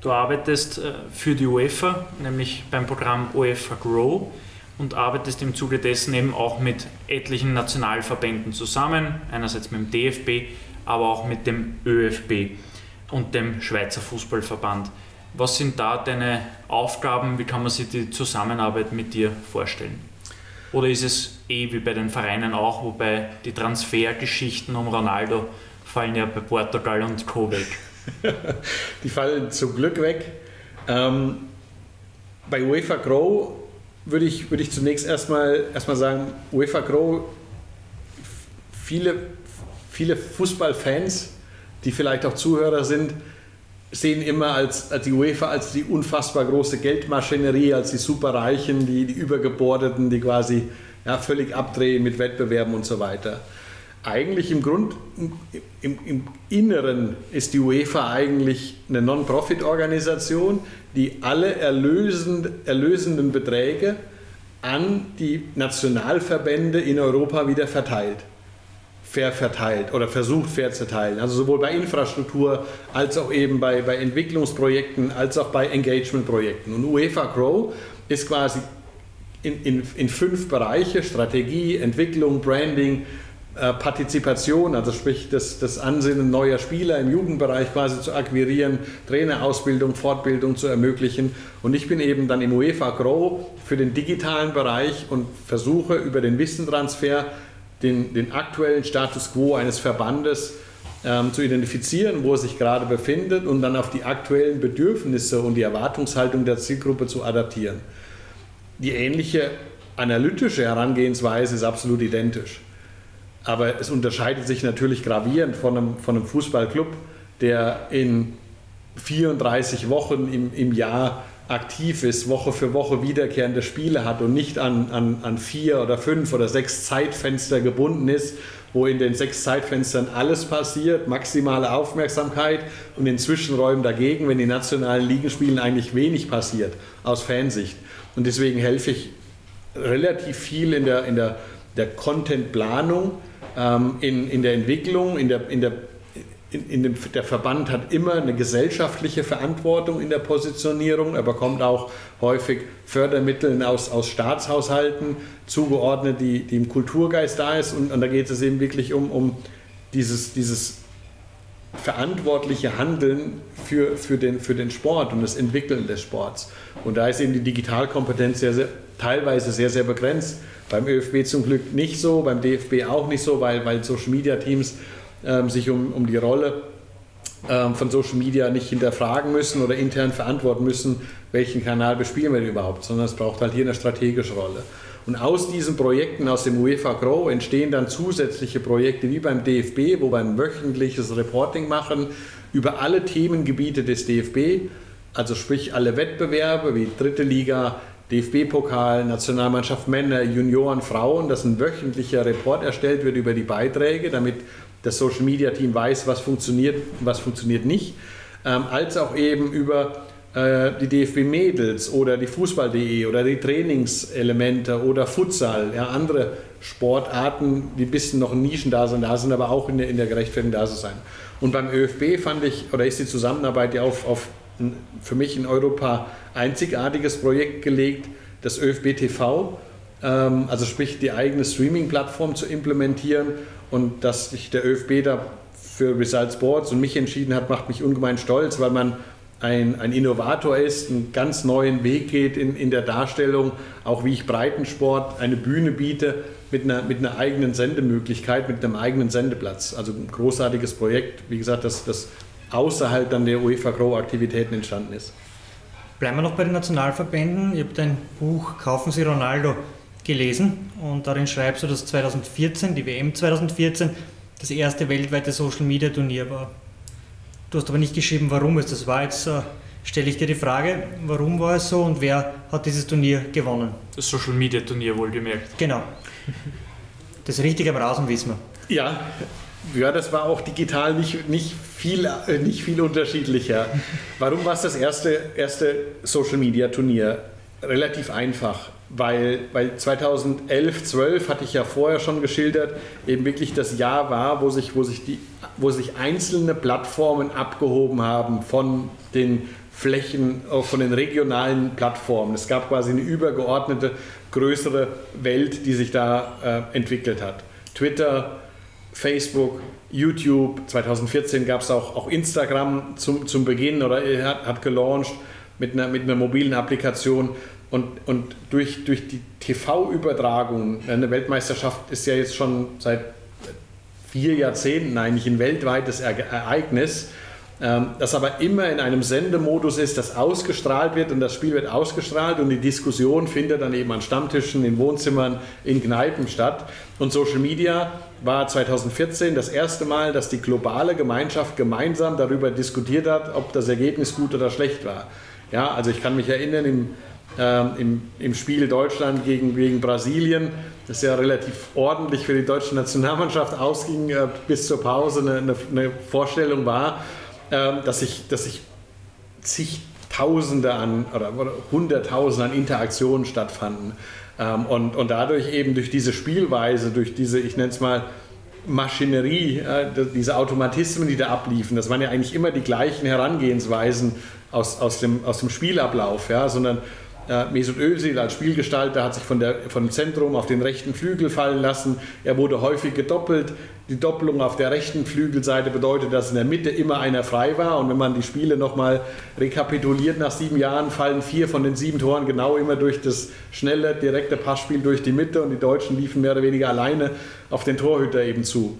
Du arbeitest äh, für die UEFA, nämlich beim Programm UEFA Grow und arbeitest im Zuge dessen eben auch mit etlichen Nationalverbänden zusammen, einerseits mit dem DFB, aber auch mit dem ÖFB und dem Schweizer Fußballverband. Was sind da deine Aufgaben? Wie kann man sich die Zusammenarbeit mit dir vorstellen? Oder ist es eh wie bei den Vereinen auch, wobei die Transfergeschichten um Ronaldo fallen ja bei Portugal und Co. weg? die fallen zum Glück weg. Ähm, bei UEFA Grow würde ich, würde ich zunächst erstmal, erstmal sagen, UEFA Grow, viele, viele Fußballfans, die vielleicht auch Zuhörer sind, sehen immer als, als die UEFA als die unfassbar große Geldmaschinerie, als die Superreichen, die, die Übergebordeten, die quasi ja, völlig abdrehen mit Wettbewerben und so weiter. Eigentlich im Grund, im, im Inneren ist die UEFA eigentlich eine Non-Profit-Organisation, die alle erlösend, erlösenden Beträge an die Nationalverbände in Europa wieder verteilt fair verteilt oder versucht fair zu teilen. Also sowohl bei Infrastruktur als auch eben bei, bei Entwicklungsprojekten als auch bei Engagementprojekten. Und UEFA Grow ist quasi in, in, in fünf Bereiche, Strategie, Entwicklung, Branding, äh, Partizipation, also sprich das, das Ansinnen neuer Spieler im Jugendbereich quasi zu akquirieren, Trainerausbildung, Fortbildung zu ermöglichen. Und ich bin eben dann im UEFA Grow für den digitalen Bereich und versuche über den Wissentransfer den, den aktuellen Status quo eines Verbandes ähm, zu identifizieren, wo er sich gerade befindet und dann auf die aktuellen Bedürfnisse und die Erwartungshaltung der Zielgruppe zu adaptieren. Die ähnliche analytische Herangehensweise ist absolut identisch. Aber es unterscheidet sich natürlich gravierend von einem, von einem Fußballclub, der in 34 Wochen im, im Jahr aktiv ist, Woche für Woche wiederkehrende Spiele hat und nicht an, an, an vier oder fünf oder sechs Zeitfenster gebunden ist, wo in den sechs Zeitfenstern alles passiert, maximale Aufmerksamkeit und in Zwischenräumen dagegen, wenn die nationalen Ligen spielen, eigentlich wenig passiert aus Fansicht. Und deswegen helfe ich relativ viel in der, in der, der Content-Planung, ähm, in, in der Entwicklung, in der, in der in, in dem, der Verband hat immer eine gesellschaftliche Verantwortung in der Positionierung. Er bekommt auch häufig Fördermittel aus, aus Staatshaushalten zugeordnet, die, die im Kulturgeist da ist. Und, und da geht es eben wirklich um, um dieses, dieses verantwortliche Handeln für, für, den, für den Sport und das Entwickeln des Sports. Und da ist eben die Digitalkompetenz sehr, sehr, teilweise sehr, sehr begrenzt. Beim ÖFB zum Glück nicht so, beim DFB auch nicht so, weil, weil Social Media Teams ähm, sich um, um die Rolle ähm, von Social Media nicht hinterfragen müssen oder intern verantworten müssen, welchen Kanal bespielen wir überhaupt, sondern es braucht halt hier eine strategische Rolle. Und aus diesen Projekten, aus dem UEFA Grow, entstehen dann zusätzliche Projekte wie beim DFB, wo wir ein wöchentliches Reporting machen über alle Themengebiete des DFB, also sprich alle Wettbewerbe wie dritte Liga, DFB-Pokal, Nationalmannschaft Männer, Junioren, Frauen, dass ein wöchentlicher Report erstellt wird über die Beiträge, damit das Social Media Team weiß, was funktioniert was funktioniert nicht, ähm, als auch eben über äh, die DFB Mädels oder die Fußball.de oder die Trainingselemente oder Futsal, ja, andere Sportarten, die ein bisschen noch Nischen da sind, da sind aber auch in der, in der Gerechtfertigung da sein. Und beim ÖFB fand ich, oder ist die Zusammenarbeit ja auf, auf für mich in Europa einzigartiges Projekt gelegt, das ÖFB TV, ähm, also sprich die eigene Streaming-Plattform zu implementieren und dass sich der ÖFB da für Result Sports und mich entschieden hat, macht mich ungemein stolz, weil man ein, ein Innovator ist, einen ganz neuen Weg geht in, in der Darstellung, auch wie ich Breitensport eine Bühne biete mit einer, mit einer eigenen Sendemöglichkeit, mit einem eigenen Sendeplatz. Also ein großartiges Projekt, wie gesagt, das, das außerhalb dann der UEFA Grow Aktivitäten entstanden ist. Bleiben wir noch bei den Nationalverbänden. Ihr habt ein Buch Kaufen Sie Ronaldo gelesen und darin schreibst du, dass 2014, die WM 2014, das erste weltweite Social Media Turnier war. Du hast aber nicht geschrieben, warum es das war. Jetzt äh, stelle ich dir die Frage, warum war es so und wer hat dieses Turnier gewonnen? Das Social Media Turnier wohlgemerkt. Genau. Das Richtige am Rasen wissen wir. Ja, ja, das war auch digital nicht, nicht, viel, äh, nicht viel unterschiedlicher. Warum war es das erste, erste Social Media Turnier? Relativ einfach weil, weil 2011, 12 hatte ich ja vorher schon geschildert, eben wirklich das Jahr war, wo sich, wo sich, die, wo sich einzelne Plattformen abgehoben haben von den Flächen, äh, von den regionalen Plattformen. Es gab quasi eine übergeordnete, größere Welt, die sich da äh, entwickelt hat. Twitter, Facebook, YouTube, 2014 gab es auch, auch Instagram zum, zum Beginn oder? Hat, hat gelauncht mit einer, mit einer mobilen Applikation. Und, und durch, durch die TV-Übertragung, eine Weltmeisterschaft ist ja jetzt schon seit vier Jahrzehnten eigentlich ein weltweites Ereignis, ähm, das aber immer in einem Sendemodus ist, das ausgestrahlt wird und das Spiel wird ausgestrahlt und die Diskussion findet dann eben an Stammtischen, in Wohnzimmern, in Kneipen statt. Und Social Media war 2014 das erste Mal, dass die globale Gemeinschaft gemeinsam darüber diskutiert hat, ob das Ergebnis gut oder schlecht war. Ja, also ich kann mich erinnern, im, äh, im, im Spiel Deutschland gegen, gegen Brasilien, das ja relativ ordentlich für die deutsche Nationalmannschaft ausging, äh, bis zur Pause eine, eine, eine Vorstellung war, ähm, dass sich dass ich zigtausende an oder, hunderttausende an Interaktionen stattfanden. Ähm, und, und dadurch eben durch diese Spielweise, durch diese, ich nenne es mal, Maschinerie, äh, diese Automatismen, die da abliefen, das waren ja eigentlich immer die gleichen Herangehensweisen aus, aus, dem, aus dem Spielablauf, ja, sondern Mesut Özil als Spielgestalter hat sich von, der, von dem Zentrum auf den rechten Flügel fallen lassen. Er wurde häufig gedoppelt. Die Doppelung auf der rechten Flügelseite bedeutet, dass in der Mitte immer einer frei war. Und wenn man die Spiele nochmal rekapituliert nach sieben Jahren, fallen vier von den sieben Toren genau immer durch das schnelle, direkte Passspiel durch die Mitte. Und die Deutschen liefen mehr oder weniger alleine auf den Torhüter eben zu.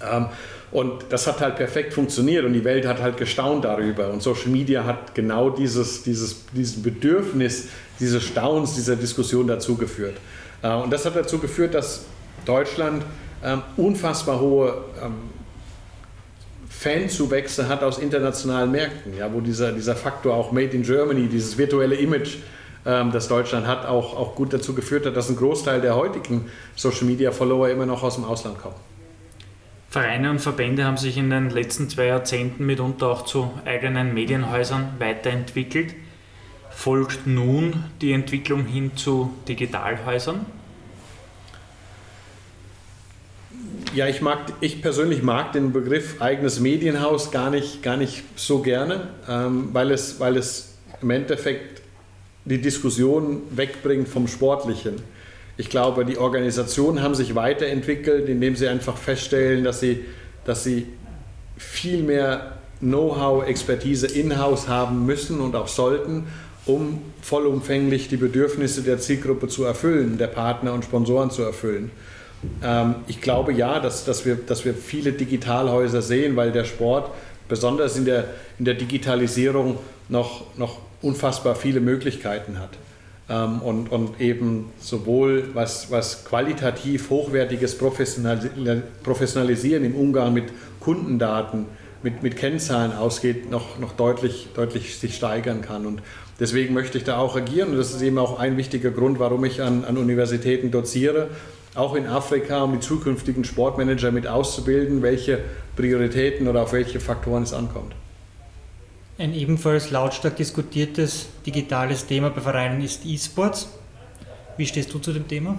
Ähm, und das hat halt perfekt funktioniert und die Welt hat halt gestaunt darüber. Und Social Media hat genau dieses, dieses, dieses Bedürfnis, dieses Staunens, dieser Diskussion dazu geführt. Äh, und das hat dazu geführt, dass Deutschland ähm, unfassbar hohe ähm, Fanzuwächse hat aus internationalen Märkten, ja, wo dieser, dieser Faktor auch Made in Germany, dieses virtuelle Image, ähm, das Deutschland hat, auch, auch gut dazu geführt hat, dass ein Großteil der heutigen Social Media Follower immer noch aus dem Ausland kommen. Vereine und Verbände haben sich in den letzten zwei Jahrzehnten mitunter auch zu eigenen Medienhäusern weiterentwickelt. Folgt nun die Entwicklung hin zu Digitalhäusern? Ja, ich, mag, ich persönlich mag den Begriff eigenes Medienhaus gar nicht, gar nicht so gerne, ähm, weil, es, weil es im Endeffekt die Diskussion wegbringt vom Sportlichen. Ich glaube, die Organisationen haben sich weiterentwickelt, indem sie einfach feststellen, dass sie, dass sie viel mehr Know-how, Expertise in-house haben müssen und auch sollten, um vollumfänglich die Bedürfnisse der Zielgruppe zu erfüllen, der Partner und Sponsoren zu erfüllen. Ähm, ich glaube ja, dass, dass, wir, dass wir viele Digitalhäuser sehen, weil der Sport besonders in der, in der Digitalisierung noch, noch unfassbar viele Möglichkeiten hat und, und eben sowohl was, was qualitativ hochwertiges Professionalisieren im Umgang mit Kundendaten, mit, mit Kennzahlen ausgeht, noch, noch deutlich, deutlich sich steigern kann. Und deswegen möchte ich da auch agieren und das ist eben auch ein wichtiger Grund, warum ich an, an Universitäten doziere, auch in Afrika, um die zukünftigen Sportmanager mit auszubilden, welche Prioritäten oder auf welche Faktoren es ankommt. Ein ebenfalls lautstark diskutiertes digitales Thema bei Vereinen ist E-Sports. Wie stehst du zu dem Thema?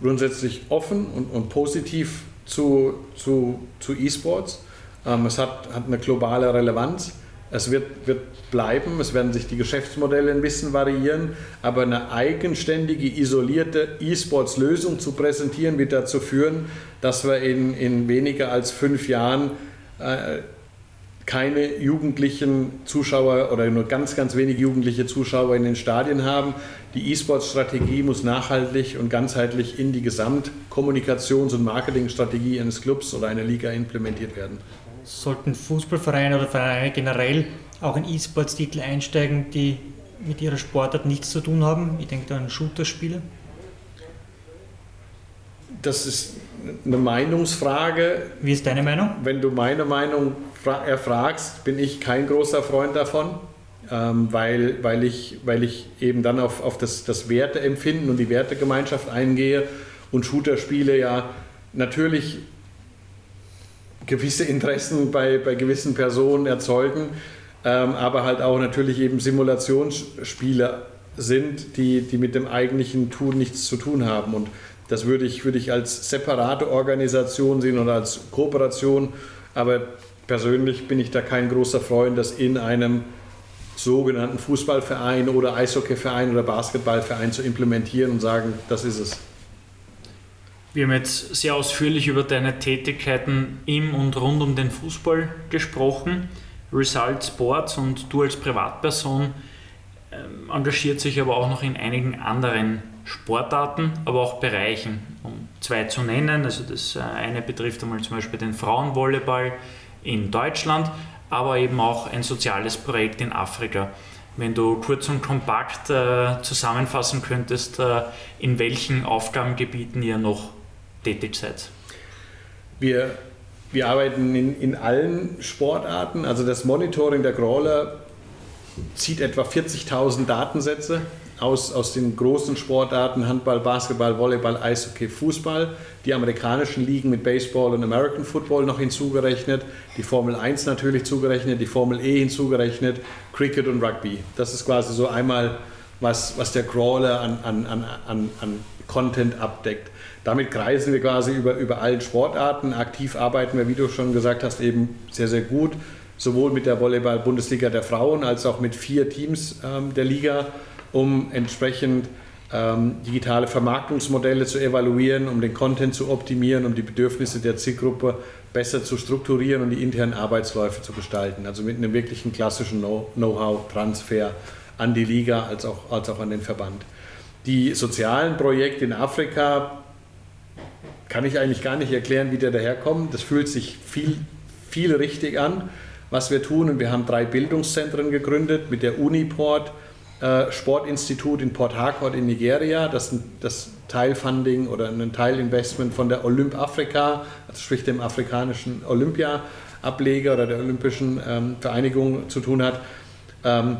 Grundsätzlich offen und, und positiv zu, zu, zu E-Sports. Ähm, es hat, hat eine globale Relevanz. Es wird, wird bleiben, es werden sich die Geschäftsmodelle ein bisschen variieren, aber eine eigenständige, isolierte E-Sports-Lösung zu präsentieren, wird dazu führen, dass wir in, in weniger als fünf Jahren äh, keine jugendlichen Zuschauer oder nur ganz, ganz wenige jugendliche Zuschauer in den Stadien haben. Die E-Sports-Strategie muss nachhaltig und ganzheitlich in die Gesamtkommunikations- und Marketingstrategie eines Clubs oder einer Liga implementiert werden. Sollten Fußballvereine oder Vereine generell auch in E-Sports-Titel einsteigen, die mit ihrer Sportart nichts zu tun haben? Ich denke da an Shooter-Spiele. Das ist eine Meinungsfrage. Wie ist deine Meinung? Wenn du meine Meinung erfragst, bin ich kein großer Freund davon, ähm, weil, weil, ich, weil ich eben dann auf, auf das, das Werteempfinden und die Wertegemeinschaft eingehe und Shooter-Spiele ja natürlich gewisse Interessen bei, bei gewissen Personen erzeugen, ähm, aber halt auch natürlich eben Simulationsspiele sind, die, die mit dem eigentlichen Tun nichts zu tun haben. Und das würde ich, würde ich als separate Organisation sehen oder als Kooperation. Aber persönlich bin ich da kein großer Freund, das in einem sogenannten Fußballverein oder Eishockeyverein oder Basketballverein zu implementieren und sagen, das ist es. Wir haben jetzt sehr ausführlich über deine Tätigkeiten im und rund um den Fußball gesprochen. Result Sports und du als Privatperson ähm, engagiert sich aber auch noch in einigen anderen Sportarten, aber auch Bereichen, um zwei zu nennen. Also das äh, eine betrifft einmal zum Beispiel den Frauenvolleyball, in Deutschland, aber eben auch ein soziales Projekt in Afrika. Wenn du kurz und kompakt äh, zusammenfassen könntest, äh, in welchen Aufgabengebieten ihr noch tätig seid. Wir, wir arbeiten in, in allen Sportarten. Also das Monitoring der Crawler zieht etwa 40.000 Datensätze aus, aus den großen Sportarten Handball, Basketball, Volleyball, Eishockey, Fußball, die amerikanischen Ligen mit Baseball und American Football noch hinzugerechnet, die Formel 1 natürlich zugerechnet, die Formel E hinzugerechnet, Cricket und Rugby. Das ist quasi so einmal, was, was der Crawler an, an, an, an Content abdeckt. Damit kreisen wir quasi über, über allen Sportarten. Aktiv arbeiten wir, wie du schon gesagt hast, eben sehr, sehr gut. Sowohl mit der Volleyball-Bundesliga der Frauen als auch mit vier Teams ähm, der Liga um entsprechend ähm, digitale Vermarktungsmodelle zu evaluieren, um den Content zu optimieren, um die Bedürfnisse der Zielgruppe besser zu strukturieren und die internen Arbeitsläufe zu gestalten. Also mit einem wirklichen klassischen Know-how-Transfer an die Liga als auch, als auch an den Verband. Die sozialen Projekte in Afrika kann ich eigentlich gar nicht erklären, wie der daherkommt. Das fühlt sich viel, viel richtig an, was wir tun. Und wir haben drei Bildungszentren gegründet mit der Uniport, Sportinstitut in Port Harcourt in Nigeria, das, das Teilfunding oder ein Teilinvestment von der Olymp Afrika, also sprich dem afrikanischen Olympia-Ableger oder der Olympischen ähm, Vereinigung zu tun hat, ähm,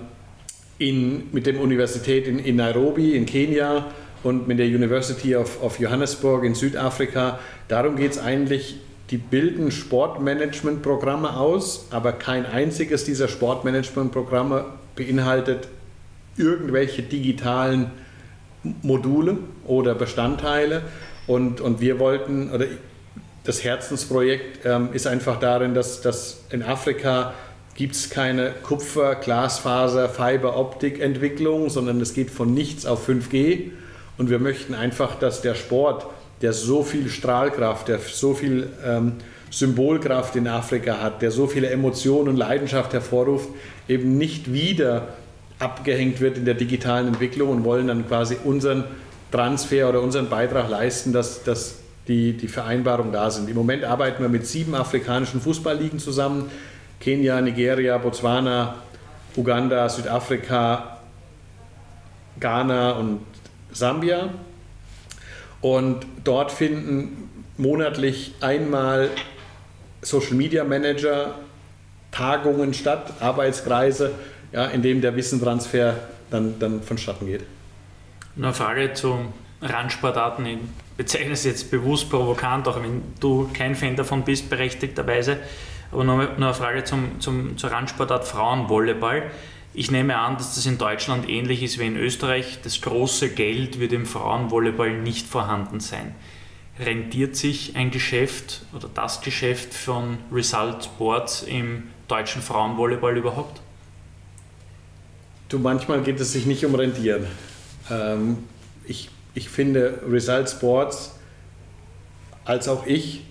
in, mit der Universität in, in, Nairobi in Kenia und mit der University of, of Johannesburg in Südafrika. Darum geht es eigentlich, die bilden Sportmanagementprogramme aus, aber kein einziges dieser Sportmanagementprogramme beinhaltet irgendwelche digitalen Module oder Bestandteile. Und, und wir wollten, oder das Herzensprojekt ähm, ist einfach darin, dass, dass in Afrika gibt es keine Kupfer-, Glasfaser-, Fiber-Optik-Entwicklung, sondern es geht von nichts auf 5G. Und wir möchten einfach, dass der Sport, der so viel Strahlkraft, der so viel ähm, Symbolkraft in Afrika hat, der so viele Emotionen und Leidenschaft hervorruft, eben nicht wieder abgehängt wird in der digitalen Entwicklung und wollen dann quasi unseren Transfer oder unseren Beitrag leisten, dass, dass die, die Vereinbarungen da sind. Im Moment arbeiten wir mit sieben afrikanischen Fußballligen zusammen. Kenia, Nigeria, Botswana, Uganda, Südafrika, Ghana und Sambia. Und dort finden monatlich einmal Social Media Manager Tagungen statt, Arbeitskreise, ja, in dem der Wissentransfer dann, dann vonstatten geht. Eine Frage zu Randsportarten. Ich bezeichne es jetzt bewusst provokant, auch wenn du kein Fan davon bist, berechtigterweise. Aber noch eine Frage zum, zum, zur Randsportart Frauenvolleyball. Ich nehme an, dass das in Deutschland ähnlich ist wie in Österreich. Das große Geld wird im Frauenvolleyball nicht vorhanden sein. Rentiert sich ein Geschäft oder das Geschäft von Result Sports im deutschen Frauenvolleyball überhaupt? Du, manchmal geht es sich nicht um Rentieren. Ähm, ich, ich finde Result Sports als auch ich,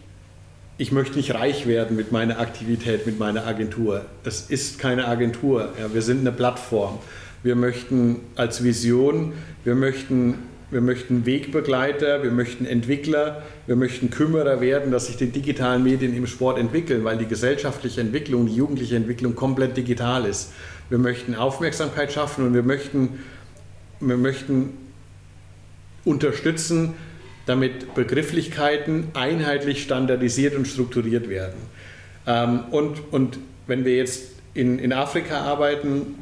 ich möchte nicht reich werden mit meiner Aktivität, mit meiner Agentur. Es ist keine Agentur. Ja, wir sind eine Plattform. Wir möchten als Vision, wir möchten, wir möchten Wegbegleiter, wir möchten Entwickler, wir möchten Kümmerer werden, dass sich die digitalen Medien im Sport entwickeln, weil die gesellschaftliche Entwicklung, die jugendliche Entwicklung komplett digital ist wir möchten Aufmerksamkeit schaffen und wir möchten, wir möchten unterstützen, damit Begrifflichkeiten einheitlich standardisiert und strukturiert werden. Ähm, und, und wenn wir jetzt in, in Afrika arbeiten,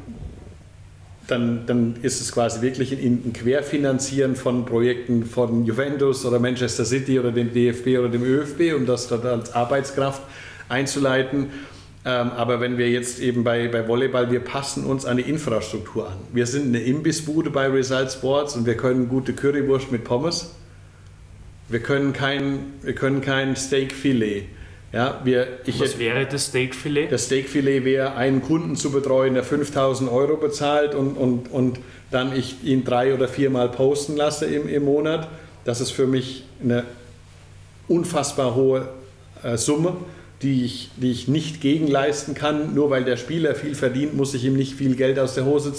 dann, dann ist es quasi wirklich ein, Querfinanzieren von Projekten von Juventus oder Manchester City oder dem DFB oder dem ÖFB, um das dann als Arbeitskraft einzuleiten. Ähm, aber wenn wir jetzt eben bei, bei Volleyball, wir passen uns an die Infrastruktur an. Wir sind eine Imbissbude bei Result Sports und wir können gute Currywurst mit Pommes. Wir können kein, wir können kein Steakfilet. Ja, wir, ich Was wäre das Steakfilet? Das Steakfilet wäre, einen Kunden zu betreuen, der 5000 Euro bezahlt und, und, und dann ich ihn drei oder viermal posten lasse im, im Monat. Das ist für mich eine unfassbar hohe äh, Summe die ich, die ich nicht gegenleisten kann. Nur weil der Spieler viel verdient, muss ich ihm nicht viel Geld aus der Hose,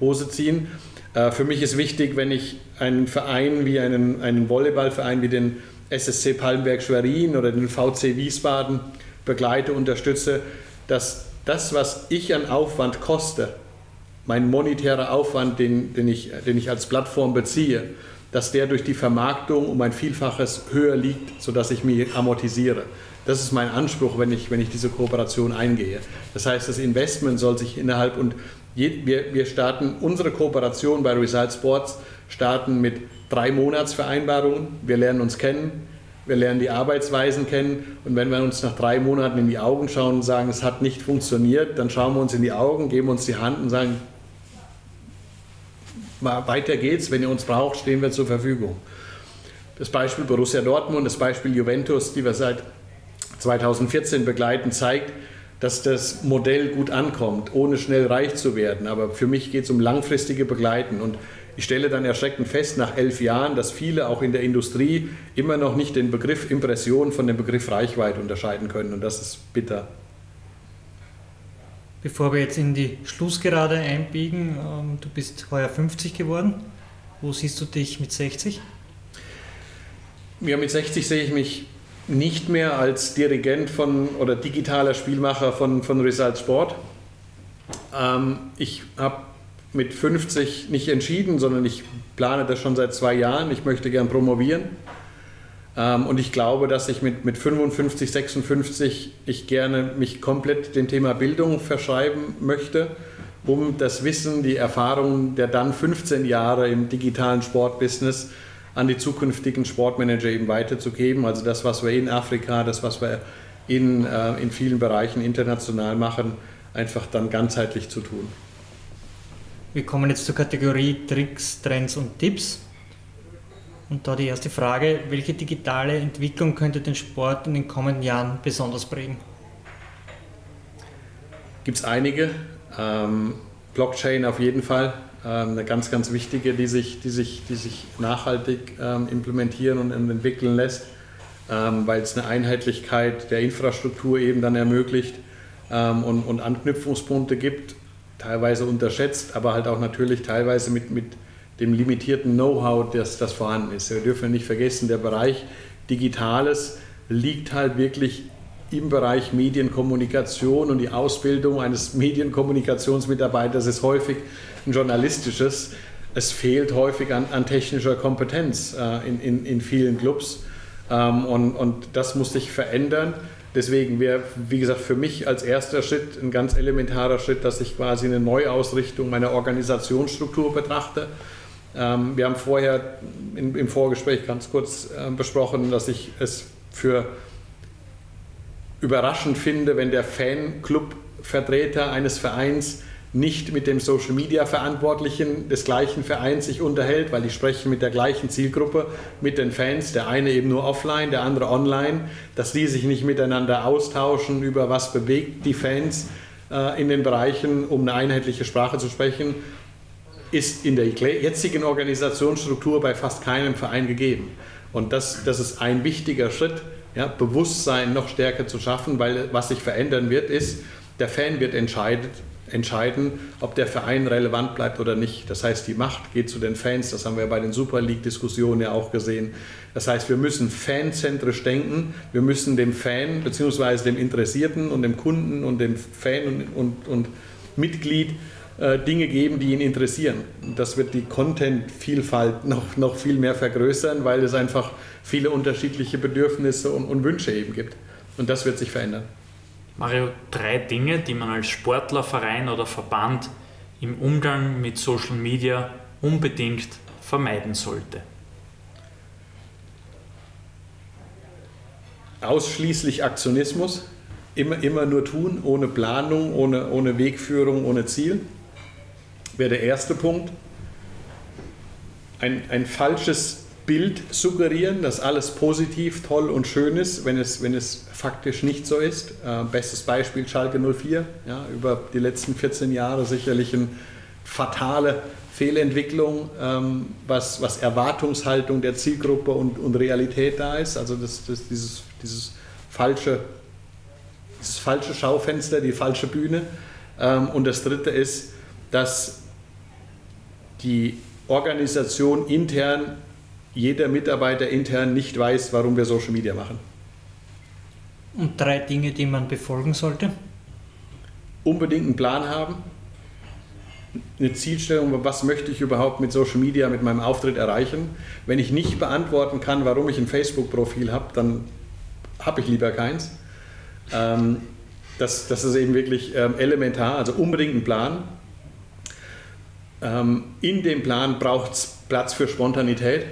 Hose ziehen. Äh, für mich ist wichtig, wenn ich einen Verein wie einen, einen Volleyballverein wie den SSC Palmberg Schwerin oder den VC Wiesbaden begleite, unterstütze, dass das, was ich an Aufwand koste, mein monetärer Aufwand, den, den, ich, den ich als Plattform beziehe, dass der durch die Vermarktung um ein Vielfaches höher liegt, sodass ich mich amortisiere. Das ist mein Anspruch, wenn ich, wenn ich diese Kooperation eingehe. Das heißt, das Investment soll sich innerhalb und je, wir, wir starten unsere Kooperation bei Result Sports starten mit drei Monatsvereinbarungen. Wir lernen uns kennen, wir lernen die Arbeitsweisen kennen und wenn wir uns nach drei Monaten in die Augen schauen und sagen, es hat nicht funktioniert, dann schauen wir uns in die Augen, geben uns die Hand und sagen, weiter geht's, wenn ihr uns braucht, stehen wir zur Verfügung. Das Beispiel Borussia Dortmund, das Beispiel Juventus, die wir seit 2014 begleiten, zeigt, dass das Modell gut ankommt, ohne schnell reich zu werden. Aber für mich geht es um langfristige Begleiten. Und ich stelle dann erschreckend fest, nach elf Jahren, dass viele auch in der Industrie immer noch nicht den Begriff Impression von dem Begriff Reichweite unterscheiden können. Und das ist bitter. Bevor wir jetzt in die Schlussgerade einbiegen, ähm, du bist heuer 50 geworden. Wo siehst du dich mit 60? Ja, mit 60 sehe ich mich nicht mehr als Dirigent von oder digitaler Spielmacher von, von Result Sport. Ähm, ich habe mit 50 nicht entschieden, sondern ich plane das schon seit zwei Jahren. Ich möchte gern promovieren. Ähm, und ich glaube, dass ich mit, mit 55, 56 ich gerne mich komplett dem Thema Bildung verschreiben möchte, um das Wissen, die Erfahrungen der dann 15 Jahre im digitalen Sportbusiness an die zukünftigen Sportmanager eben weiterzugeben. Also das, was wir in Afrika, das, was wir in, äh, in vielen Bereichen international machen, einfach dann ganzheitlich zu tun. Wir kommen jetzt zur Kategorie Tricks, Trends und Tipps. Und da die erste Frage, welche digitale Entwicklung könnte den Sport in den kommenden Jahren besonders prägen? Gibt es einige. Ähm, Blockchain auf jeden Fall. Ähm, eine ganz, ganz wichtige, die sich, die sich, die sich nachhaltig ähm, implementieren und entwickeln lässt, ähm, weil es eine Einheitlichkeit der Infrastruktur eben dann ermöglicht und, und Anknüpfungspunkte gibt, teilweise unterschätzt, aber halt auch natürlich teilweise mit, mit dem limitierten Know-how, das, das vorhanden ist. Wir dürfen nicht vergessen, der Bereich Digitales liegt halt wirklich im Bereich Medienkommunikation und die Ausbildung eines Medienkommunikationsmitarbeiters ist häufig ein journalistisches. Es fehlt häufig an, an technischer Kompetenz äh, in, in, in vielen Clubs ähm, und, und das muss sich verändern. Deswegen wäre, wie gesagt, für mich als erster Schritt ein ganz elementarer Schritt, dass ich quasi eine Neuausrichtung meiner Organisationsstruktur betrachte. Ähm, wir haben vorher im Vorgespräch ganz kurz äh, besprochen, dass ich es für überraschend finde, wenn der Fanclub-Vertreter eines Vereins nicht mit dem Social Media Verantwortlichen des gleichen Vereins sich unterhält, weil die sprechen mit der gleichen Zielgruppe, mit den Fans, der eine eben nur offline, der andere online, dass die sich nicht miteinander austauschen über was bewegt die Fans äh, in den Bereichen, um eine einheitliche Sprache zu sprechen, ist in der jetzigen Organisationsstruktur bei fast keinem Verein gegeben. Und das, das ist ein wichtiger Schritt, ja, Bewusstsein noch stärker zu schaffen, weil was sich verändern wird, ist, der Fan wird entscheidet, entscheiden, ob der Verein relevant bleibt oder nicht. Das heißt, die Macht geht zu den Fans, das haben wir bei den Super League-Diskussionen ja auch gesehen. Das heißt, wir müssen fanzentrisch denken, wir müssen dem Fan bzw. dem Interessierten und dem Kunden und dem Fan und, und, und Mitglied äh, Dinge geben, die ihn interessieren. Das wird die Content-Vielfalt noch, noch viel mehr vergrößern, weil es einfach viele unterschiedliche Bedürfnisse und, und Wünsche eben gibt. Und das wird sich verändern. Mario, drei Dinge, die man als Sportler, Verein oder Verband im Umgang mit Social Media unbedingt vermeiden sollte. Ausschließlich Aktionismus, immer, immer nur tun, ohne Planung, ohne, ohne Wegführung, ohne Ziel wäre der erste Punkt. Ein, ein falsches Bild suggerieren, dass alles positiv, toll und schön ist, wenn es, wenn es faktisch nicht so ist. Äh, bestes Beispiel Schalke 04, ja, über die letzten 14 Jahre sicherlich eine fatale Fehlentwicklung, ähm, was, was Erwartungshaltung der Zielgruppe und, und Realität da ist. Also das, das, dieses, dieses, falsche, dieses falsche Schaufenster, die falsche Bühne. Ähm, und das dritte ist, dass die Organisation intern, jeder Mitarbeiter intern nicht weiß, warum wir Social Media machen. Und drei Dinge, die man befolgen sollte? Unbedingt einen Plan haben, eine Zielstellung, was möchte ich überhaupt mit Social Media, mit meinem Auftritt erreichen. Wenn ich nicht beantworten kann, warum ich ein Facebook-Profil habe, dann habe ich lieber keins. Ähm, das, das ist eben wirklich ähm, elementar, also unbedingt einen Plan. Ähm, in dem Plan braucht es Platz für Spontanität,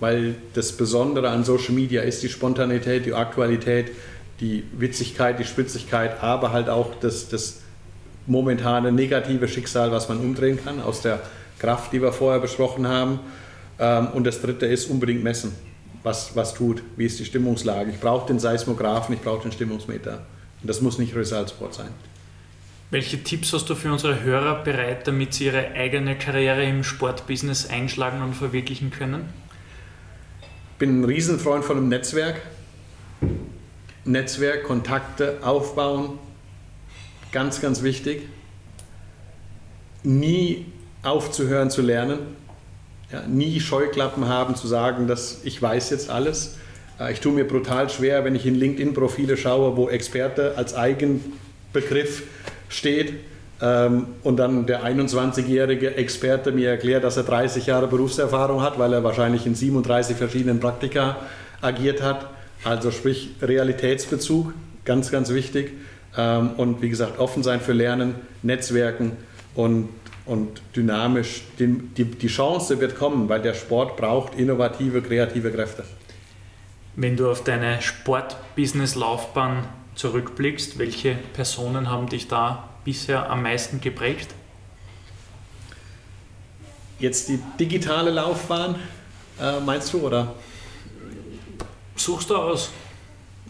weil das Besondere an Social Media ist die Spontanität, die Aktualität, die Witzigkeit, die Spitzigkeit, aber halt auch das, das momentane negative Schicksal, was man umdrehen kann, aus der Kraft, die wir vorher besprochen haben. Ähm, und das dritte ist unbedingt messen, was, was tut, wie ist die Stimmungslage. Ich brauche den Seismographen, ich brauche den Stimmungsmeter. Und das muss nicht Resultsport sein. Welche Tipps hast du für unsere Hörer bereit, damit sie ihre eigene Karriere im Sportbusiness einschlagen und verwirklichen können? Ich bin ein Riesenfreund von einem Netzwerk. Netzwerk, Kontakte aufbauen, ganz, ganz wichtig. Nie aufzuhören zu lernen, ja, nie Scheuklappen haben zu sagen, dass ich weiß jetzt alles. Äh, ich tue mir brutal schwer, wenn ich in LinkedIn-Profile schaue, wo Experte als Eigenbegriff steht und dann der 21-jährige Experte mir erklärt, dass er 30 Jahre Berufserfahrung hat, weil er wahrscheinlich in 37 verschiedenen Praktika agiert hat. Also sprich Realitätsbezug, ganz, ganz wichtig. Ähm, und wie gesagt, offen sein für Lernen, Netzwerken und, und dynamisch. Die, die, die Chance wird kommen, weil der Sport braucht innovative, kreative Kräfte. Wenn du auf deine Sport-Business-Laufbahn zurückblickst, welche Personen haben dich da bisher am meisten geprägt? Jetzt die digitale Laufbahn, äh, meinst du, oder? Suchst du aus?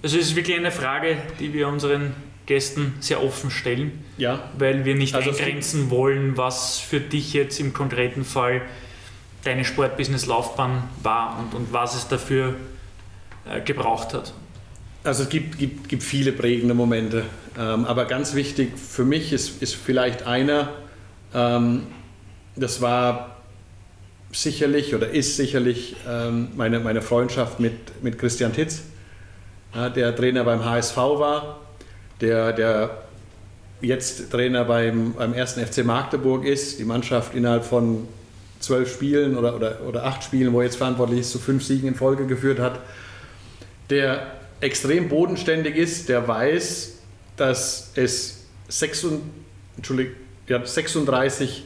Also es ist wirklich eine Frage, die wir unseren Gästen sehr offen stellen, ja. weil wir nicht also eingrenzen wollen, was für dich jetzt im konkreten Fall deine Sportbusiness-Laufbahn war und, und was es dafür äh, gebraucht hat. Also es gibt, gibt, gibt viele prägende Momente, ähm, aber ganz wichtig für mich ist, ist vielleicht einer, ähm, das war sicherlich oder ist sicherlich ähm, meine, meine Freundschaft mit, mit Christian Titz, ja, der Trainer beim HSV war der, der jetzt Trainer beim, beim ersten FC Magdeburg ist, die Mannschaft innerhalb von zwölf Spielen oder, oder, oder acht Spielen, wo er jetzt verantwortlich ist, zu fünf Siegen in Folge geführt hat, der extrem bodenständig ist, der weiß, dass es 36, ja, 36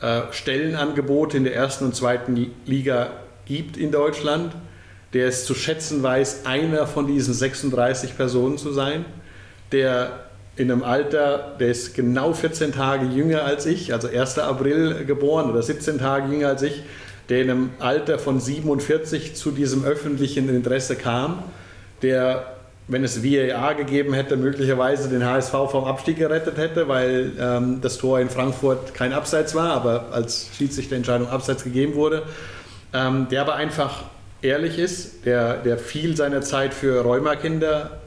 äh, Stellenangebote in der ersten und zweiten Liga gibt in Deutschland, der es zu schätzen weiß, einer von diesen 36 Personen zu sein der in einem Alter, der ist genau 14 Tage jünger als ich, also 1. April geboren oder 17 Tage jünger als ich, der in einem Alter von 47 zu diesem öffentlichen Interesse kam, der, wenn es VAR gegeben hätte, möglicherweise den HSV vom Abstieg gerettet hätte, weil ähm, das Tor in Frankfurt kein Abseits war, aber als Schiedsrichterentscheidung Abseits gegeben wurde, ähm, der aber einfach ehrlich ist, der, der viel seiner Zeit für Rheumakinder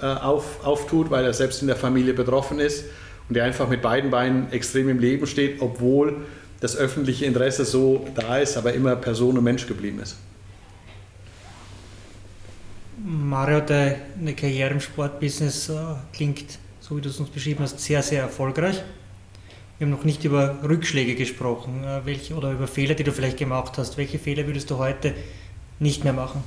äh, auf, auftut, weil er selbst in der Familie betroffen ist und der einfach mit beiden Beinen extrem im Leben steht, obwohl das öffentliche Interesse so da ist, aber immer Person und Mensch geblieben ist. Mario, deine Karriere im Sportbusiness äh, klingt, so wie du es uns beschrieben hast, sehr, sehr erfolgreich. Wir haben noch nicht über Rückschläge gesprochen äh, welche, oder über Fehler, die du vielleicht gemacht hast. Welche Fehler würdest du heute nicht mehr machen?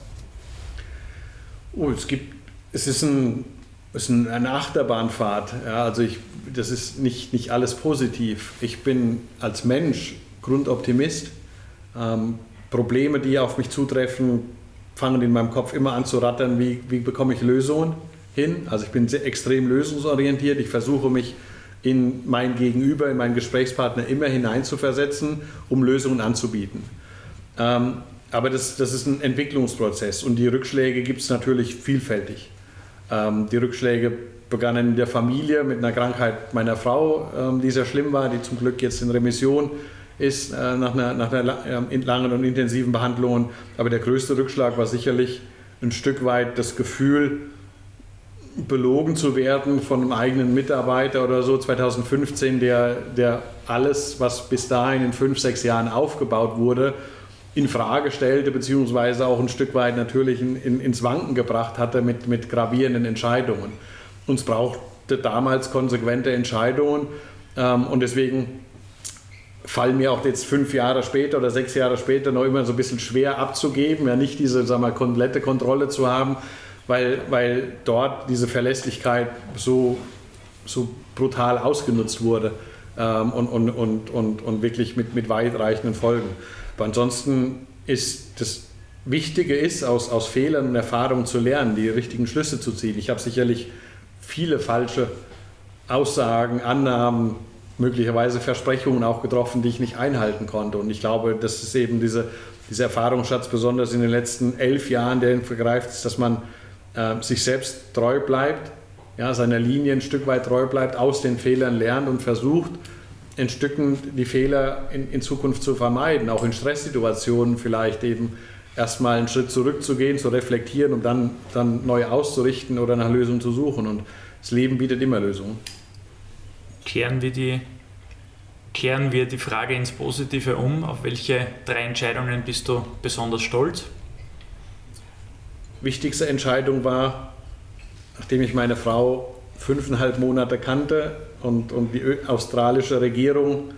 Oh, es gibt es ist, ein, es ist eine Achterbahnfahrt. Ja, also ich, das ist nicht, nicht alles positiv. Ich bin als Mensch Grundoptimist. Ähm, Probleme, die auf mich zutreffen, fangen in meinem Kopf immer an zu rattern, wie, wie bekomme ich Lösungen hin. Also ich bin sehr extrem lösungsorientiert. Ich versuche mich in mein Gegenüber, in meinen Gesprächspartner immer hineinzuversetzen, um Lösungen anzubieten. Ähm, aber das, das ist ein Entwicklungsprozess und die Rückschläge gibt es natürlich vielfältig. Ähm, die Rückschläge begannen in der Familie mit einer Krankheit meiner Frau, ähm, die sehr schlimm war, die zum Glück jetzt in Remission ist äh, nach einer, nach einer äh, langen und intensiven Behandlung. Aber der größte Rückschlag war sicherlich ein Stück weit das Gefühl, belogen zu werden von einem eigenen Mitarbeiter oder so 2015, der, der alles, was bis dahin in fünf, sechs Jahren aufgebaut wurde, in Frage stellte, beziehungsweise auch ein Stück weit natürlich in, in, ins Wanken gebracht hatte mit, mit gravierenden Entscheidungen. Uns brauchte damals konsequente Entscheidungen ähm, und deswegen fallen mir auch jetzt fünf Jahre später oder sechs Jahre später noch immer so ein bisschen schwer abzugeben, ja nicht diese sagen wir, komplette Kontrolle zu haben, weil, weil dort diese Verlässlichkeit so, so brutal ausgenutzt wurde ähm, und, und, und, und, und wirklich mit, mit weitreichenden Folgen. Aber ansonsten ist das Wichtige ist, aus, aus Fehlern und Erfahrungen zu lernen, die richtigen Schlüsse zu ziehen. Ich habe sicherlich viele falsche Aussagen, Annahmen, möglicherweise Versprechungen auch getroffen, die ich nicht einhalten konnte. Und ich glaube, das ist eben diese, dieser Erfahrungsschatz, besonders in den letzten elf Jahren, der vergreift, ist, dass man äh, sich selbst treu bleibt, ja, seiner Linie ein Stück weit treu bleibt, aus den Fehlern lernt und versucht, in Stücken die Fehler in, in Zukunft zu vermeiden, auch in Stresssituationen vielleicht eben erstmal einen Schritt zurückzugehen, zu reflektieren, um dann, dann neu auszurichten oder nach Lösungen zu suchen. Und das Leben bietet immer Lösungen. Kehren wir die, kehren wir die Frage ins Positive um. Auf welche drei Entscheidungen bist du besonders stolz? Wichtigste Entscheidung war, nachdem ich meine Frau fünfeinhalb Monate kannte und, und die australische Regierung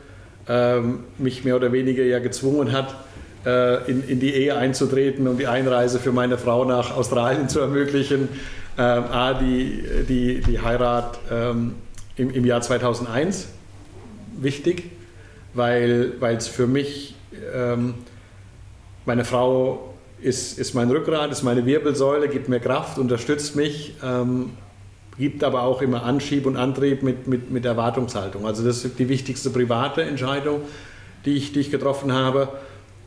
ähm, mich mehr oder weniger ja gezwungen hat, äh, in, in die Ehe einzutreten und die Einreise für meine Frau nach Australien zu ermöglichen. Ähm, A, die, die, die Heirat ähm, im, im Jahr 2001 wichtig, weil es für mich, ähm, meine Frau ist, ist mein Rückgrat, ist meine Wirbelsäule, gibt mir Kraft, unterstützt mich, ähm, gibt aber auch immer Anschieb und Antrieb mit, mit, mit Erwartungshaltung. Also das ist die wichtigste private Entscheidung, die ich, die ich getroffen habe.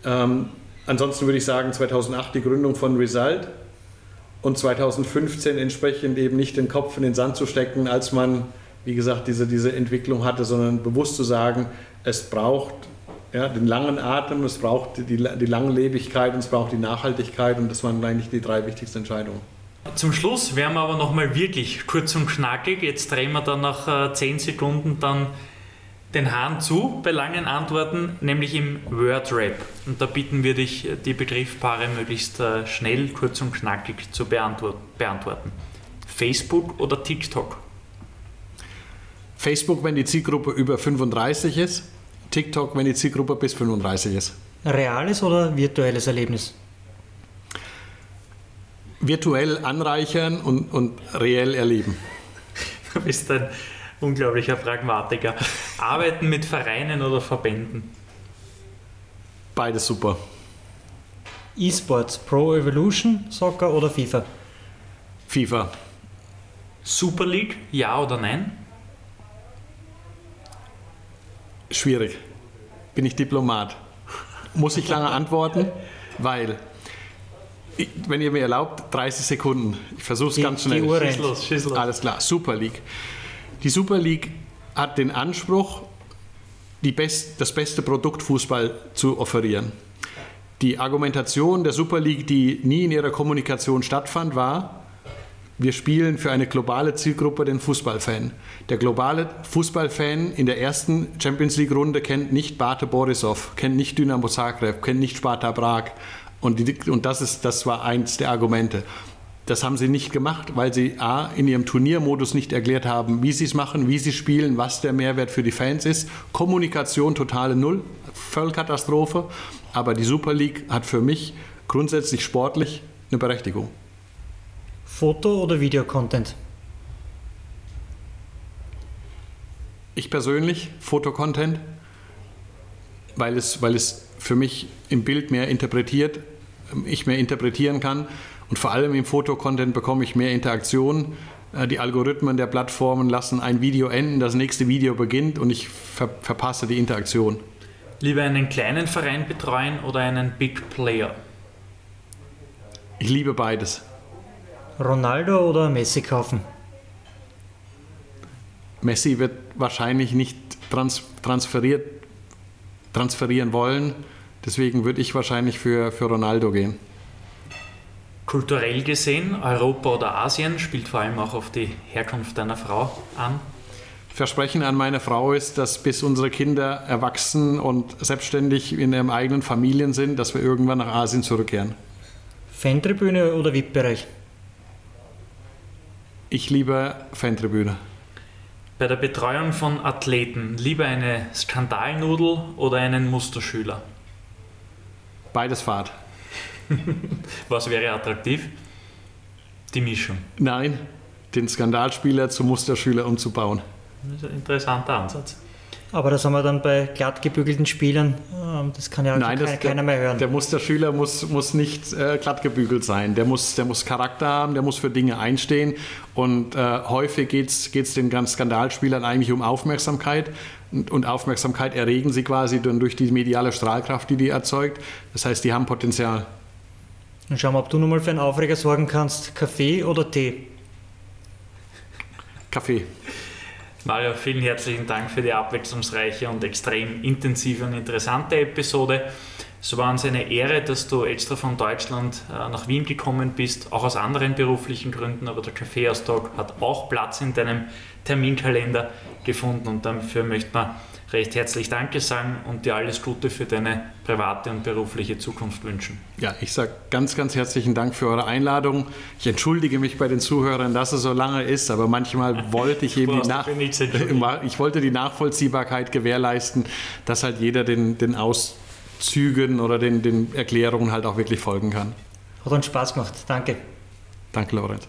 Ähm, ansonsten würde ich sagen 2008 die Gründung von Result und 2015 entsprechend eben nicht den Kopf in den Sand zu stecken, als man, wie gesagt, diese, diese Entwicklung hatte, sondern bewusst zu sagen, es braucht ja, den langen Atem, es braucht die, die Langlebigkeit und es braucht die Nachhaltigkeit und das waren eigentlich die drei wichtigsten Entscheidungen. Zum Schluss werden wir aber nochmal wirklich kurz und knackig. Jetzt drehen wir dann nach äh, 10 Sekunden dann den Hahn zu bei langen Antworten, nämlich im Word-Rap. Und da bitten wir dich, die Begriffspaare möglichst äh, schnell, kurz und knackig zu beantworten. Facebook oder TikTok? Facebook, wenn die Zielgruppe über 35 ist. TikTok, wenn die Zielgruppe bis 35 ist. Reales oder virtuelles Erlebnis? Virtuell anreichern und, und reell erleben. Du bist ein unglaublicher Pragmatiker. Arbeiten mit Vereinen oder Verbänden? Beides super. E-Sports, Pro Evolution, Soccer oder FIFA? FIFA. Super League, ja oder nein? Schwierig. Bin ich Diplomat? Muss ich lange antworten? Weil, ich, wenn ihr mir erlaubt, 30 Sekunden. Ich versuche es ganz schnell. Die Uhr Schieß los, schieß los. Alles klar, Super League. Die Super League hat den Anspruch, die best, das beste Produkt Fußball zu offerieren. Die Argumentation der Super League, die nie in ihrer Kommunikation stattfand, war, wir spielen für eine globale Zielgruppe den Fußballfan. Der globale Fußballfan in der ersten Champions League-Runde kennt nicht Bate Borisov, kennt nicht Dynamo Zagreb, kennt nicht Sparta Prag. Und, die, und das, ist, das war eins der Argumente. Das haben sie nicht gemacht, weil sie A, in ihrem Turniermodus nicht erklärt haben, wie sie es machen, wie sie spielen, was der Mehrwert für die Fans ist. Kommunikation totale Null, Vollkatastrophe. Aber die Super League hat für mich grundsätzlich sportlich eine Berechtigung. Foto- oder Videocontent? Ich persönlich, Fotocontent, weil es, weil es für mich im Bild mehr interpretiert, ich mehr interpretieren kann und vor allem im Fotocontent bekomme ich mehr Interaktion. Äh, Die Algorithmen der Plattformen lassen ein Video enden, das nächste Video beginnt und ich ver verpasse die Interaktion. Lieber einen kleinen Verein betreuen oder einen Big Player? Ich liebe beides. Ronaldo oder Messi kaufen? Messi wird wahrscheinlich nicht trans transferiert, transferieren wollen. Deswegen würde ich wahrscheinlich für, für Ronaldo gehen. Kulturell gesehen, Europa oder Asien spielt vor allem auch auf die Herkunft deiner Frau an. Versprechen an meine Frau ist, dass bis unsere Kinder erwachsen und selbstständig in ihren eigenen Familien sind, dass wir irgendwann nach Asien zurückkehren. Fantribüne oder VIP-Bereich? Ich liebe Fantribüne. Bei der Betreuung von Athleten lieber eine Skandalnudel oder einen Musterschüler? Beides Fahrt. Was wäre attraktiv? Die Mischung. Nein, den Skandalspieler zum Musterschüler umzubauen. Das ist ein interessanter Ansatz. Aber das haben wir dann bei glatt gebügelten Spielern. Ähm, das kann ja Nein, keiner, das, keiner mehr hören. Der Musterschüler muss, muss nicht äh, glatt gebügelt sein. Der muss, der muss Charakter haben, der muss für Dinge einstehen. Und äh, häufig geht es den ganz Skandalspielern eigentlich um Aufmerksamkeit. Und, und, Aufmerksamkeit erregen sie quasi dann durch die mediale Strahlkraft, die die erzeugt. Das heißt, die haben Potenzial. Dann schauen wir, ob du nochmal für einen Aufreger sorgen kannst. Kaffee oder Tee? Kaffee. Mario, vielen herzlichen Dank für die abwechslungsreiche und extrem intensive und interessante Episode. Es war uns eine Ehre, dass du extra von Deutschland äh, nach Wien gekommen bist, auch aus anderen beruflichen Gründen, aber der Kaffeeaustausch hat auch Platz in deinem Terminkalender gefunden und dafür möchte man recht herzlich Danke sagen und dir alles Gute für deine private und berufliche Zukunft wünschen. Ja, ich sage ganz, ganz herzlichen Dank für eure Einladung. Ich entschuldige mich bei den Zuhörern, dass es so lange ist, aber manchmal wollte ich eben die, Nach ich wollte die Nachvollziehbarkeit gewährleisten, dass halt jeder den, den Auszügen oder den, den Erklärungen halt auch wirklich folgen kann. Hat uns Spaß gemacht. Danke. Danke, Lorenz.